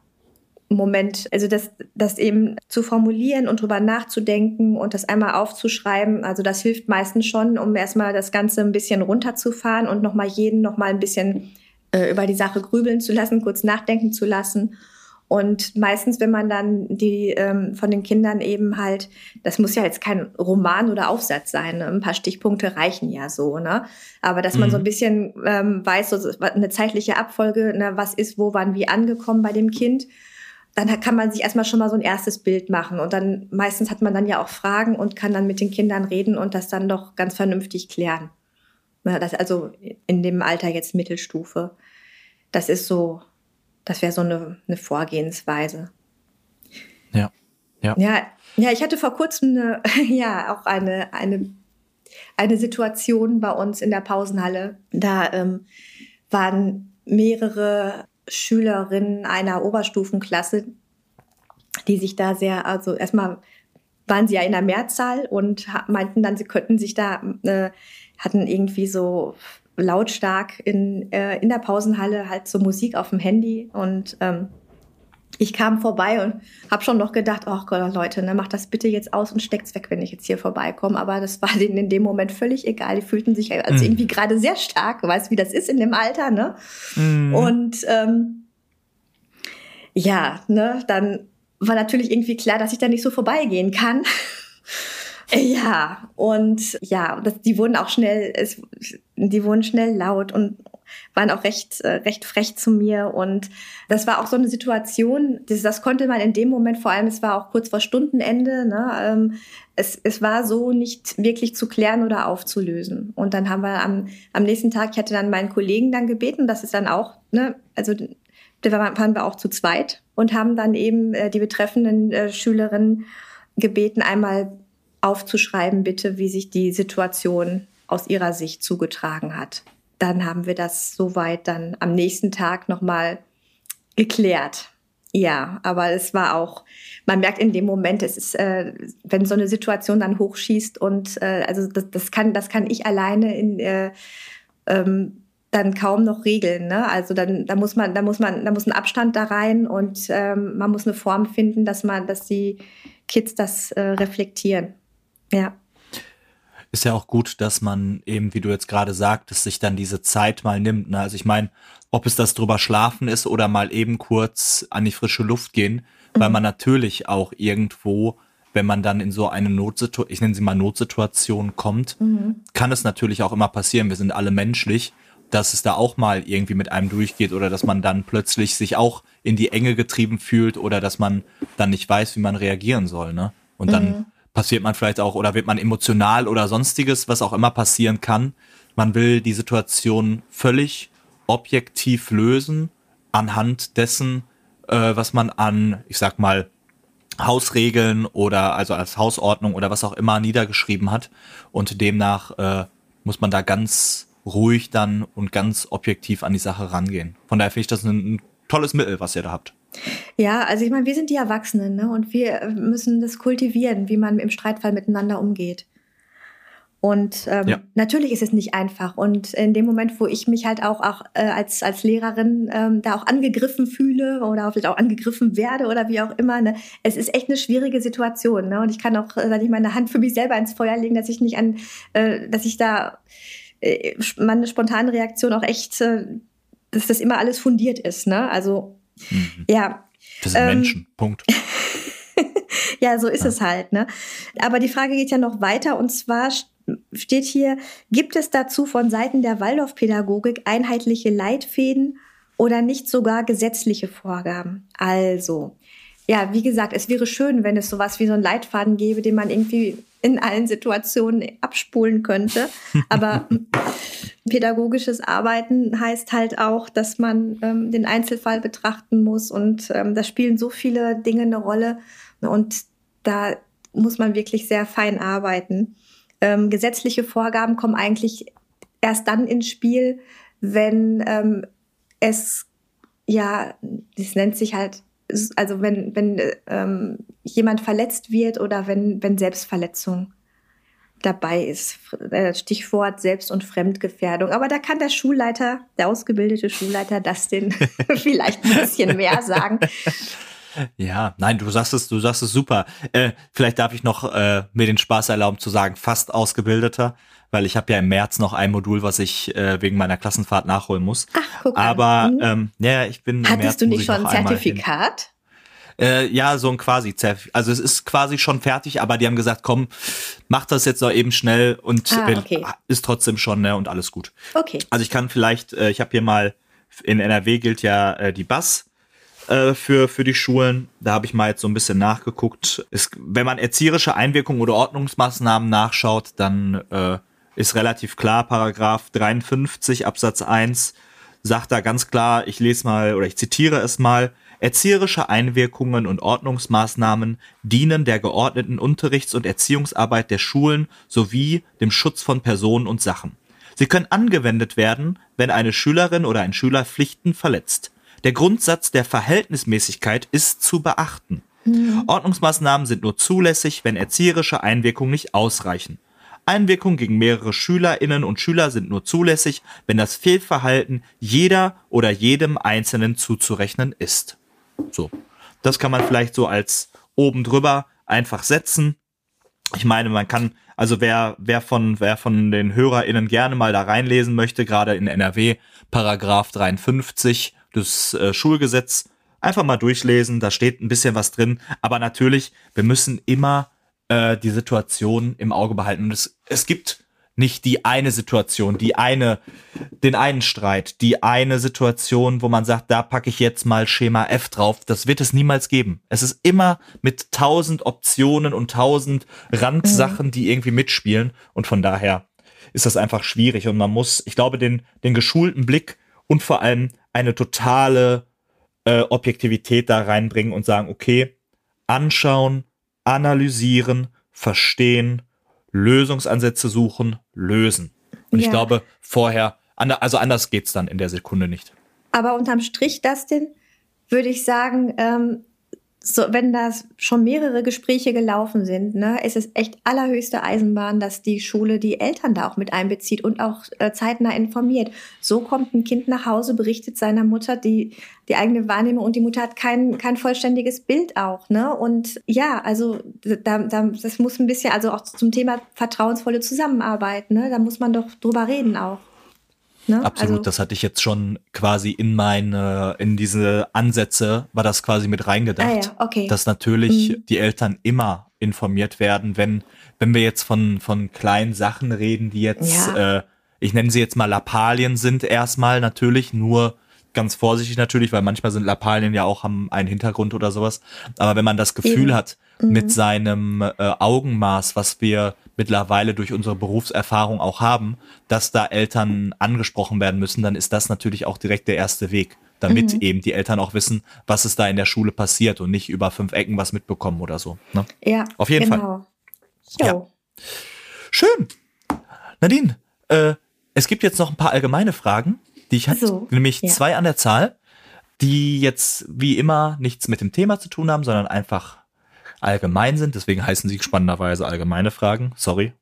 Moment, also das, das eben zu formulieren und drüber nachzudenken und das einmal aufzuschreiben, also das hilft meistens schon, um erstmal das Ganze ein bisschen runterzufahren und nochmal jeden nochmal ein bisschen äh, über die Sache grübeln zu lassen, kurz nachdenken zu lassen. Und meistens, wenn man dann die ähm, von den Kindern eben halt, das muss ja jetzt kein Roman oder Aufsatz sein, ne? ein paar Stichpunkte reichen ja so, ne? Aber dass man so ein mhm. bisschen ähm, weiß, so eine zeitliche Abfolge, ne, was ist wo, wann, wie angekommen bei dem Kind dann kann man sich erstmal schon mal so ein erstes Bild machen. Und dann meistens hat man dann ja auch Fragen und kann dann mit den Kindern reden und das dann doch ganz vernünftig klären. Das also in dem Alter jetzt Mittelstufe. Das ist so, das wäre so eine, eine Vorgehensweise. Ja. Ja. ja. Ja, ich hatte vor kurzem eine, ja auch eine, eine, eine Situation bei uns in der Pausenhalle. Da ähm, waren mehrere Schülerinnen einer Oberstufenklasse, die sich da sehr, also erstmal waren sie ja in der Mehrzahl und meinten dann, sie könnten sich da, äh, hatten irgendwie so lautstark in, äh, in der Pausenhalle halt so Musik auf dem Handy und ähm, ich kam vorbei und habe schon noch gedacht, oh Gott, Leute, ne, macht das bitte jetzt aus und steckt's weg, wenn ich jetzt hier vorbeikomme. Aber das war denen in dem Moment völlig egal. Die fühlten sich als mm. irgendwie gerade sehr stark, weißt wie das ist in dem Alter, ne? Mm. Und ähm, ja, ne, dann war natürlich irgendwie klar, dass ich da nicht so vorbeigehen kann. ja, und ja, das, die wurden auch schnell, es, die wurden schnell laut und waren auch recht, äh, recht frech zu mir. Und das war auch so eine Situation, das, das konnte man in dem Moment, vor allem, es war auch kurz vor Stundenende, ne, ähm, es, es war so nicht wirklich zu klären oder aufzulösen. Und dann haben wir am, am nächsten Tag, ich hatte dann meinen Kollegen dann gebeten, das ist dann auch, ne, also da waren wir auch zu zweit und haben dann eben äh, die betreffenden äh, Schülerinnen gebeten, einmal aufzuschreiben, bitte, wie sich die Situation aus ihrer Sicht zugetragen hat dann haben wir das soweit dann am nächsten Tag nochmal geklärt. Ja, aber es war auch, man merkt in dem Moment, es ist, äh, wenn so eine Situation dann hochschießt und äh, also das, das kann, das kann ich alleine in äh, ähm, dann kaum noch regeln. Ne? Also dann, da muss man, da muss man, da muss ein Abstand da rein und ähm, man muss eine Form finden, dass man, dass die Kids das äh, reflektieren. Ja ist ja auch gut, dass man eben, wie du jetzt gerade sagtest, sich dann diese Zeit mal nimmt. Ne? Also ich meine, ob es das drüber schlafen ist oder mal eben kurz an die frische Luft gehen, mhm. weil man natürlich auch irgendwo, wenn man dann in so eine Notsituation, ich nenne sie mal Notsituation kommt, mhm. kann es natürlich auch immer passieren. Wir sind alle menschlich, dass es da auch mal irgendwie mit einem durchgeht oder dass man dann plötzlich sich auch in die Enge getrieben fühlt oder dass man dann nicht weiß, wie man reagieren soll. Ne? Und dann mhm passiert man vielleicht auch oder wird man emotional oder sonstiges, was auch immer passieren kann. Man will die Situation völlig objektiv lösen anhand dessen, äh, was man an, ich sag mal, Hausregeln oder also als Hausordnung oder was auch immer niedergeschrieben hat. Und demnach äh, muss man da ganz ruhig dann und ganz objektiv an die Sache rangehen. Von daher finde ich das ein, ein tolles Mittel, was ihr da habt. Ja, also ich meine, wir sind die Erwachsenen ne? und wir müssen das kultivieren, wie man im Streitfall miteinander umgeht. Und ähm, ja. natürlich ist es nicht einfach. Und in dem Moment, wo ich mich halt auch, auch äh, als, als Lehrerin ähm, da auch angegriffen fühle oder vielleicht auch angegriffen werde oder wie auch immer, ne, es ist echt eine schwierige Situation. Ne? Und ich kann auch, äh, sag ich meine Hand für mich selber ins Feuer legen, dass ich nicht an, äh, dass ich da äh, meine spontane Reaktion auch echt, äh, dass das immer alles fundiert ist. Ne? Also Mhm. Ja. Das sind ähm, Menschen. Punkt. ja, so ist ja. es halt. Ne? Aber die Frage geht ja noch weiter und zwar steht hier, gibt es dazu von Seiten der Waldorfpädagogik einheitliche Leitfäden oder nicht sogar gesetzliche Vorgaben? Also, ja, wie gesagt, es wäre schön, wenn es sowas wie so einen Leitfaden gäbe, den man irgendwie in allen Situationen abspulen könnte. Aber pädagogisches Arbeiten heißt halt auch, dass man ähm, den Einzelfall betrachten muss und ähm, da spielen so viele Dinge eine Rolle und da muss man wirklich sehr fein arbeiten. Ähm, gesetzliche Vorgaben kommen eigentlich erst dann ins Spiel, wenn ähm, es ja, das nennt sich halt also wenn, wenn ähm, jemand verletzt wird oder wenn, wenn Selbstverletzung dabei ist. Äh, Stichwort Selbst- und Fremdgefährdung. Aber da kann der Schulleiter, der ausgebildete Schulleiter, das den vielleicht ein bisschen mehr sagen. Ja, nein, du sagst es, du sagst es super. Äh, vielleicht darf ich noch äh, mir den Spaß erlauben zu sagen, fast ausgebildeter, weil ich habe ja im März noch ein Modul, was ich äh, wegen meiner Klassenfahrt nachholen muss. Ach, guck Aber mhm. ähm, ja, ich bin. Hattest du nicht schon ein Zertifikat? Äh, ja, so ein quasi Also es ist quasi schon fertig, aber die haben gesagt, komm, mach das jetzt doch eben schnell und ah, okay. ist trotzdem schon, ne, und alles gut. Okay. Also ich kann vielleicht, äh, ich habe hier mal, in NRW gilt ja äh, die Bass äh, für, für die Schulen. Da habe ich mal jetzt so ein bisschen nachgeguckt. Ist, wenn man erzieherische Einwirkungen oder Ordnungsmaßnahmen nachschaut, dann äh, ist relativ klar, Paragraph 53 Absatz 1 sagt da ganz klar, ich lese mal oder ich zitiere es mal, erzieherische Einwirkungen und Ordnungsmaßnahmen dienen der geordneten Unterrichts- und Erziehungsarbeit der Schulen sowie dem Schutz von Personen und Sachen. Sie können angewendet werden, wenn eine Schülerin oder ein Schüler Pflichten verletzt. Der Grundsatz der Verhältnismäßigkeit ist zu beachten. Mhm. Ordnungsmaßnahmen sind nur zulässig, wenn erzieherische Einwirkungen nicht ausreichen. Einwirkungen gegen mehrere Schülerinnen und Schüler sind nur zulässig, wenn das Fehlverhalten jeder oder jedem Einzelnen zuzurechnen ist. So. Das kann man vielleicht so als oben drüber einfach setzen. Ich meine, man kann, also wer, wer von, wer von den HörerInnen gerne mal da reinlesen möchte, gerade in NRW, Paragraph 53 des äh, Schulgesetz, einfach mal durchlesen, da steht ein bisschen was drin, aber natürlich, wir müssen immer äh, die Situation im Auge behalten. Und es, es gibt nicht die eine Situation, die eine, den einen Streit, die eine Situation, wo man sagt, da packe ich jetzt mal Schema F drauf. Das wird es niemals geben. Es ist immer mit tausend Optionen und tausend Randsachen, die irgendwie mitspielen. Und von daher ist das einfach schwierig. Und man muss, ich glaube, den, den geschulten Blick und vor allem eine totale äh, Objektivität da reinbringen und sagen, okay, anschauen, analysieren, verstehen, Lösungsansätze suchen, lösen. Und ja. ich glaube, vorher, also anders geht's dann in der Sekunde nicht. Aber unterm Strich, Dustin, würde ich sagen, ähm, so, wenn das schon mehrere Gespräche gelaufen sind, ne, ist es echt allerhöchste Eisenbahn, dass die Schule die Eltern da auch mit einbezieht und auch äh, zeitnah informiert. So kommt ein Kind nach Hause, berichtet seiner Mutter die, die eigene Wahrnehmung und die Mutter hat kein, kein vollständiges Bild auch, ne? Und ja, also da, da, das muss ein bisschen, also auch zum Thema vertrauensvolle Zusammenarbeit, ne? Da muss man doch drüber reden auch. Ne? Absolut, also, das hatte ich jetzt schon quasi in meine, in diese Ansätze, war das quasi mit reingedacht. Ah ja, okay. Dass natürlich mhm. die Eltern immer informiert werden, wenn, wenn wir jetzt von, von kleinen Sachen reden, die jetzt, ja. äh, ich nenne sie jetzt mal Lappalien sind erstmal natürlich, nur ganz vorsichtig natürlich, weil manchmal sind Lappalien ja auch haben einen Hintergrund oder sowas. Aber wenn man das Gefühl Eben. hat, mhm. mit seinem äh, Augenmaß, was wir mittlerweile durch unsere Berufserfahrung auch haben, dass da Eltern angesprochen werden müssen, dann ist das natürlich auch direkt der erste Weg, damit mhm. eben die Eltern auch wissen, was ist da in der Schule passiert und nicht über fünf Ecken was mitbekommen oder so. Ne? Ja, auf jeden genau. Fall. Ja. Schön. Nadine, äh, es gibt jetzt noch ein paar allgemeine Fragen, die ich hatte, so, nämlich ja. zwei an der Zahl, die jetzt wie immer nichts mit dem Thema zu tun haben, sondern einfach allgemein sind. Deswegen heißen sie spannenderweise allgemeine Fragen. Sorry.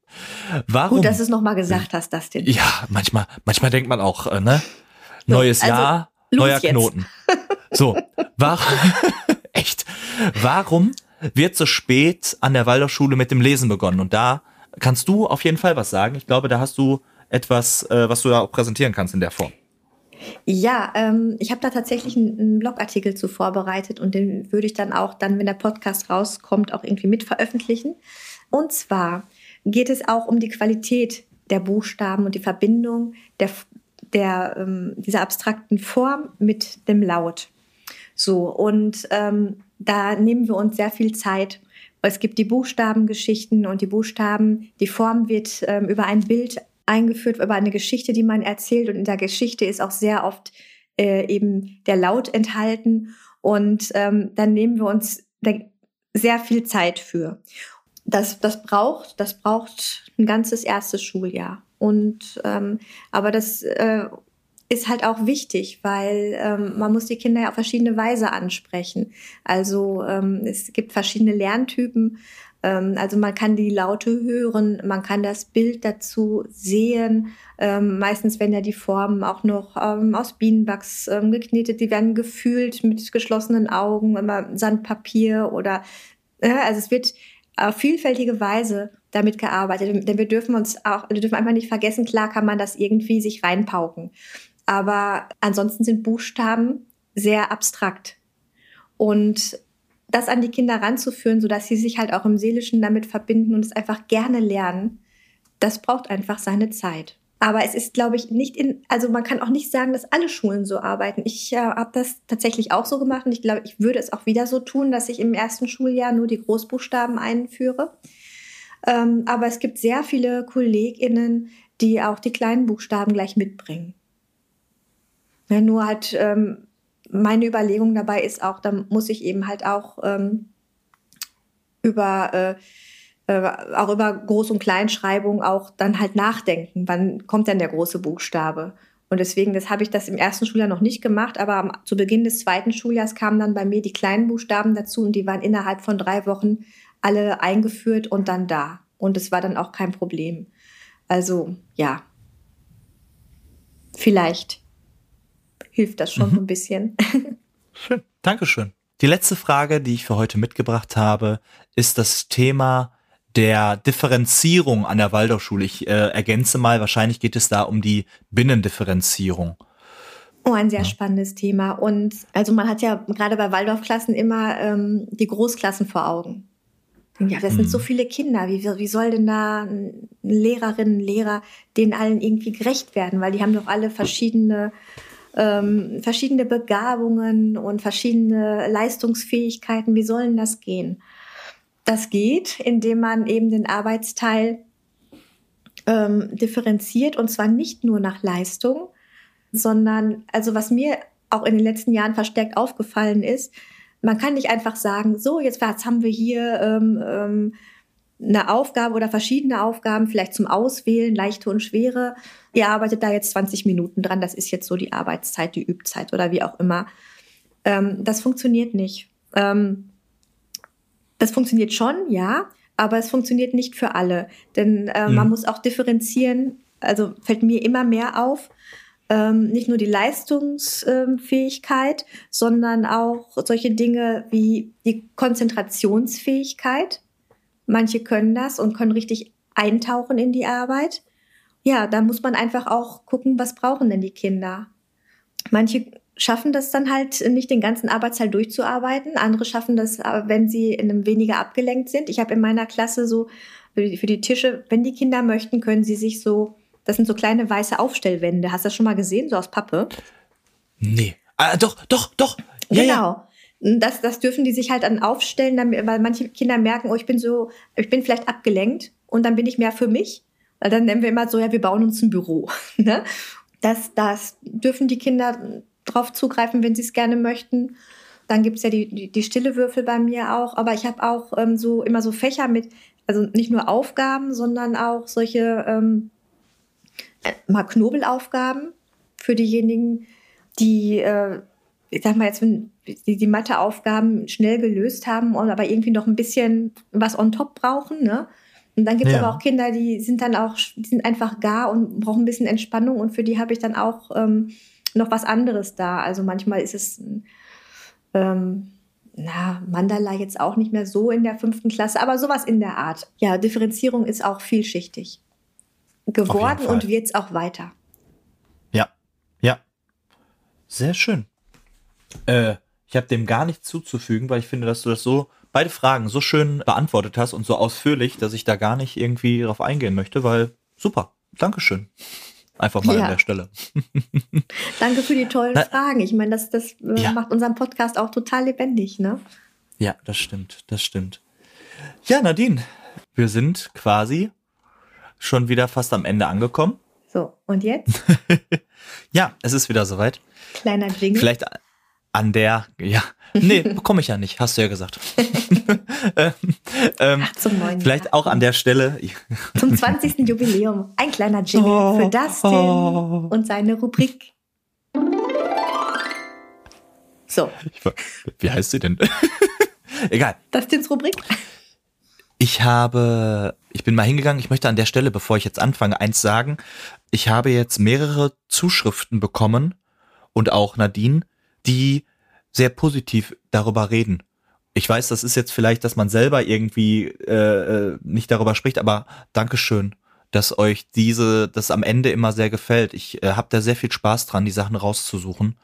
Warum? Gut, dass du es nochmal gesagt hast, das denn. Ja, manchmal, manchmal denkt man auch, äh, ne? Neues so, also, Jahr, neuer jetzt. Knoten. So, warum, echt, warum wird so spät an der Waldorfschule mit dem Lesen begonnen? Und da kannst du auf jeden Fall was sagen. Ich glaube, da hast du etwas, äh, was du da auch präsentieren kannst in der Form. Ja, ähm, ich habe da tatsächlich einen, einen, Blogartikel zu vorbereitet und den würde ich dann auch dann, wenn der Podcast rauskommt, auch irgendwie mit veröffentlichen. Und zwar geht es auch um die Qualität der Buchstaben und die Verbindung der, der, ähm, dieser abstrakten Form mit dem Laut. So, und ähm, da nehmen wir uns sehr viel Zeit. Es gibt die Buchstabengeschichten und die Buchstaben, die Form wird ähm, über ein Bild eingeführt über eine Geschichte, die man erzählt. Und in der Geschichte ist auch sehr oft äh, eben der Laut enthalten. Und ähm, dann nehmen wir uns sehr viel Zeit für. Das, das braucht, das braucht ein ganzes erstes Schuljahr. Und ähm, aber das äh, ist halt auch wichtig, weil ähm, man muss die Kinder ja auf verschiedene Weise ansprechen. Also ähm, es gibt verschiedene Lerntypen also man kann die Laute hören, man kann das Bild dazu sehen. Ähm, meistens werden ja die Formen auch noch ähm, aus Bienenwachs ähm, geknetet. Die werden gefühlt mit geschlossenen Augen, immer Sandpapier oder äh, also es wird auf vielfältige Weise damit gearbeitet. Denn wir dürfen uns auch, wir dürfen einfach nicht vergessen, klar kann man das irgendwie sich reinpauken. Aber ansonsten sind Buchstaben sehr abstrakt. Und das an die Kinder ranzuführen, sodass sie sich halt auch im Seelischen damit verbinden und es einfach gerne lernen, das braucht einfach seine Zeit. Aber es ist, glaube ich, nicht in, also man kann auch nicht sagen, dass alle Schulen so arbeiten. Ich äh, habe das tatsächlich auch so gemacht und ich glaube, ich würde es auch wieder so tun, dass ich im ersten Schuljahr nur die Großbuchstaben einführe. Ähm, aber es gibt sehr viele KollegInnen, die auch die kleinen Buchstaben gleich mitbringen. Ja, nur halt ähm, meine Überlegung dabei ist auch, da muss ich eben halt auch ähm, über äh, äh, auch über Groß- und Kleinschreibung auch dann halt nachdenken. Wann kommt denn der große Buchstabe? Und deswegen, das habe ich das im ersten Schuljahr noch nicht gemacht, aber am, zu Beginn des zweiten Schuljahrs kamen dann bei mir die kleinen Buchstaben dazu und die waren innerhalb von drei Wochen alle eingeführt und dann da. Und es war dann auch kein Problem. Also ja, vielleicht hilft das schon mhm. ein bisschen. Schön. Dankeschön. Die letzte Frage, die ich für heute mitgebracht habe, ist das Thema der Differenzierung an der Waldorfschule. Ich äh, ergänze mal, wahrscheinlich geht es da um die Binnendifferenzierung. Oh, ein sehr ja. spannendes Thema. Und also man hat ja gerade bei Waldorfklassen immer ähm, die Großklassen vor Augen. Ja, das sind so mhm. viele Kinder. Wie, wie soll denn da Lehrerinnen, Lehrer denen allen irgendwie gerecht werden? Weil die haben doch alle verschiedene, ähm, verschiedene Begabungen und verschiedene Leistungsfähigkeiten. Wie sollen das gehen? Das geht, indem man eben den Arbeitsteil ähm, differenziert und zwar nicht nur nach Leistung, sondern also was mir auch in den letzten Jahren verstärkt aufgefallen ist, man kann nicht einfach sagen, so, jetzt, jetzt haben wir hier ähm, ähm, eine Aufgabe oder verschiedene Aufgaben, vielleicht zum Auswählen, leichte und schwere. Ihr arbeitet da jetzt 20 Minuten dran, das ist jetzt so die Arbeitszeit, die Übzeit oder wie auch immer. Ähm, das funktioniert nicht. Ähm, das funktioniert schon, ja, aber es funktioniert nicht für alle. Denn äh, mhm. man muss auch differenzieren, also fällt mir immer mehr auf, ähm, nicht nur die Leistungsfähigkeit, sondern auch solche Dinge wie die Konzentrationsfähigkeit. Manche können das und können richtig eintauchen in die Arbeit. Ja, da muss man einfach auch gucken, was brauchen denn die Kinder. Manche schaffen das dann halt nicht den ganzen Arbeitsteil durchzuarbeiten. Andere schaffen das, äh, wenn sie in einem weniger abgelenkt sind. Ich habe in meiner Klasse so für die Tische, wenn die Kinder möchten, können sie sich so das sind so kleine weiße Aufstellwände. Hast du das schon mal gesehen, so aus Pappe? Nee. Ah, doch, doch, doch. Ja, genau. Ja. Das, das dürfen die sich halt dann aufstellen, weil manche Kinder merken, oh, ich bin so, ich bin vielleicht abgelenkt und dann bin ich mehr für mich. Weil dann nennen wir immer so, ja, wir bauen uns ein Büro. Ne? das, das dürfen die Kinder drauf zugreifen, wenn sie es gerne möchten. Dann gibt's ja die, die, die stille Würfel bei mir auch. Aber ich habe auch ähm, so immer so Fächer mit, also nicht nur Aufgaben, sondern auch solche ähm, mal Knobelaufgaben für diejenigen, die, äh, ich sag mal jetzt, wenn die, die Matheaufgaben schnell gelöst haben und aber irgendwie noch ein bisschen was on top brauchen, ne? Und dann gibt es ja. aber auch Kinder, die sind dann auch, die sind einfach gar und brauchen ein bisschen Entspannung und für die habe ich dann auch ähm, noch was anderes da. Also manchmal ist es ähm, na, Mandala jetzt auch nicht mehr so in der fünften Klasse, aber sowas in der Art. Ja, Differenzierung ist auch vielschichtig geworden und wird es auch weiter. Ja, ja. Sehr schön. Äh, ich habe dem gar nichts zuzufügen, weil ich finde, dass du das so, beide Fragen so schön beantwortet hast und so ausführlich, dass ich da gar nicht irgendwie drauf eingehen möchte, weil super. Dankeschön. Einfach mal ja. an der Stelle. Danke für die tollen Na, Fragen. Ich meine, das, das äh, ja. macht unseren Podcast auch total lebendig, ne? Ja, das stimmt, das stimmt. Ja, Nadine, wir sind quasi schon wieder fast am Ende angekommen. So, und jetzt? ja, es ist wieder soweit. Kleiner Jingle. Vielleicht an der, ja, nee, bekomme ich ja nicht, hast du ja gesagt. ähm, ähm, Ach, zum neuen Vielleicht Jahr. auch an der Stelle. zum 20. Jubiläum. Ein kleiner Jingle oh, für Dustin oh. und seine Rubrik. So. wie heißt sie denn? Egal. Dustins Rubrik? Ich habe, ich bin mal hingegangen, ich möchte an der Stelle, bevor ich jetzt anfange, eins sagen. Ich habe jetzt mehrere Zuschriften bekommen und auch Nadine, die sehr positiv darüber reden. Ich weiß, das ist jetzt vielleicht, dass man selber irgendwie äh, äh nicht darüber spricht, aber Dankeschön, dass euch diese, das am Ende immer sehr gefällt. Ich äh, habe da sehr viel Spaß dran, die Sachen rauszusuchen.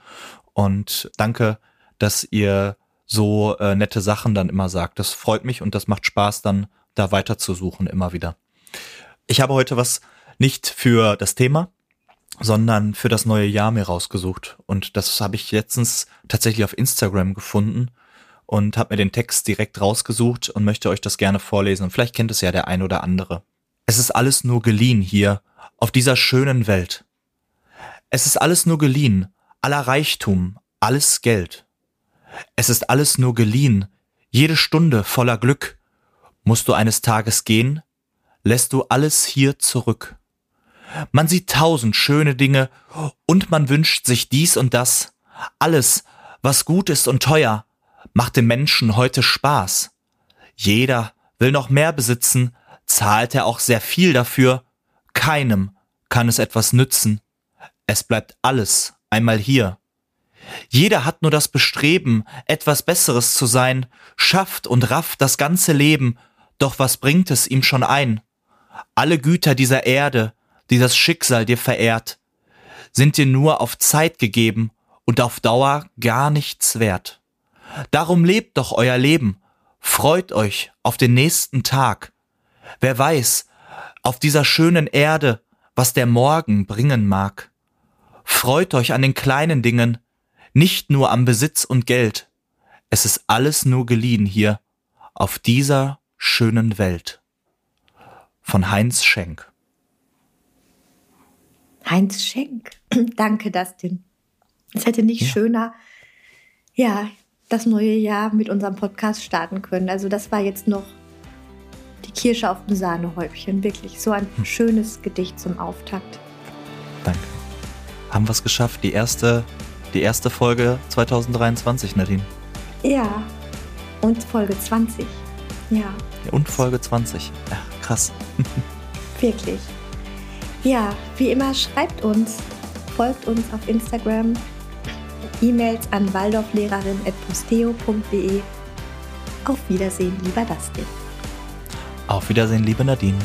Und danke, dass ihr so äh, nette Sachen dann immer sagt. Das freut mich und das macht Spaß, dann da weiter zu suchen immer wieder. Ich habe heute was nicht für das Thema, sondern für das neue Jahr mir rausgesucht. Und das habe ich letztens tatsächlich auf Instagram gefunden und habe mir den Text direkt rausgesucht und möchte euch das gerne vorlesen. Und vielleicht kennt es ja der ein oder andere. Es ist alles nur geliehen hier, auf dieser schönen Welt. Es ist alles nur geliehen, aller Reichtum, alles Geld. Es ist alles nur geliehen, jede Stunde voller Glück. Musst du eines Tages gehen, lässt du alles hier zurück. Man sieht tausend schöne Dinge und man wünscht sich dies und das. Alles, was gut ist und teuer, macht dem Menschen heute Spaß. Jeder will noch mehr besitzen, zahlt er auch sehr viel dafür. Keinem kann es etwas nützen. Es bleibt alles einmal hier. Jeder hat nur das Bestreben, etwas Besseres zu sein, schafft und rafft das ganze Leben, doch was bringt es ihm schon ein? Alle Güter dieser Erde, die das Schicksal dir verehrt, sind dir nur auf Zeit gegeben und auf Dauer gar nichts wert. Darum lebt doch euer Leben, freut euch auf den nächsten Tag. Wer weiß, auf dieser schönen Erde, was der Morgen bringen mag. Freut euch an den kleinen Dingen, nicht nur am Besitz und Geld. Es ist alles nur geliehen hier, auf dieser schönen Welt. Von Heinz Schenk. Heinz Schenk. Danke, Dustin. Es hätte nicht ja. schöner, ja, das neue Jahr mit unserem Podcast starten können. Also das war jetzt noch die Kirsche auf dem Sahnehäubchen. Wirklich so ein hm. schönes Gedicht zum Auftakt. Danke. Haben wir es geschafft, die erste, die erste Folge 2023, Nadine. Ja, und Folge 20. Ja. ja und Folge 20. Ja, krass. Wirklich. Ja, wie immer schreibt uns, folgt uns auf Instagram, E-Mails an waldorflehrerin.posteo.de. Auf Wiedersehen, lieber Dustin. Auf Wiedersehen, liebe Nadine.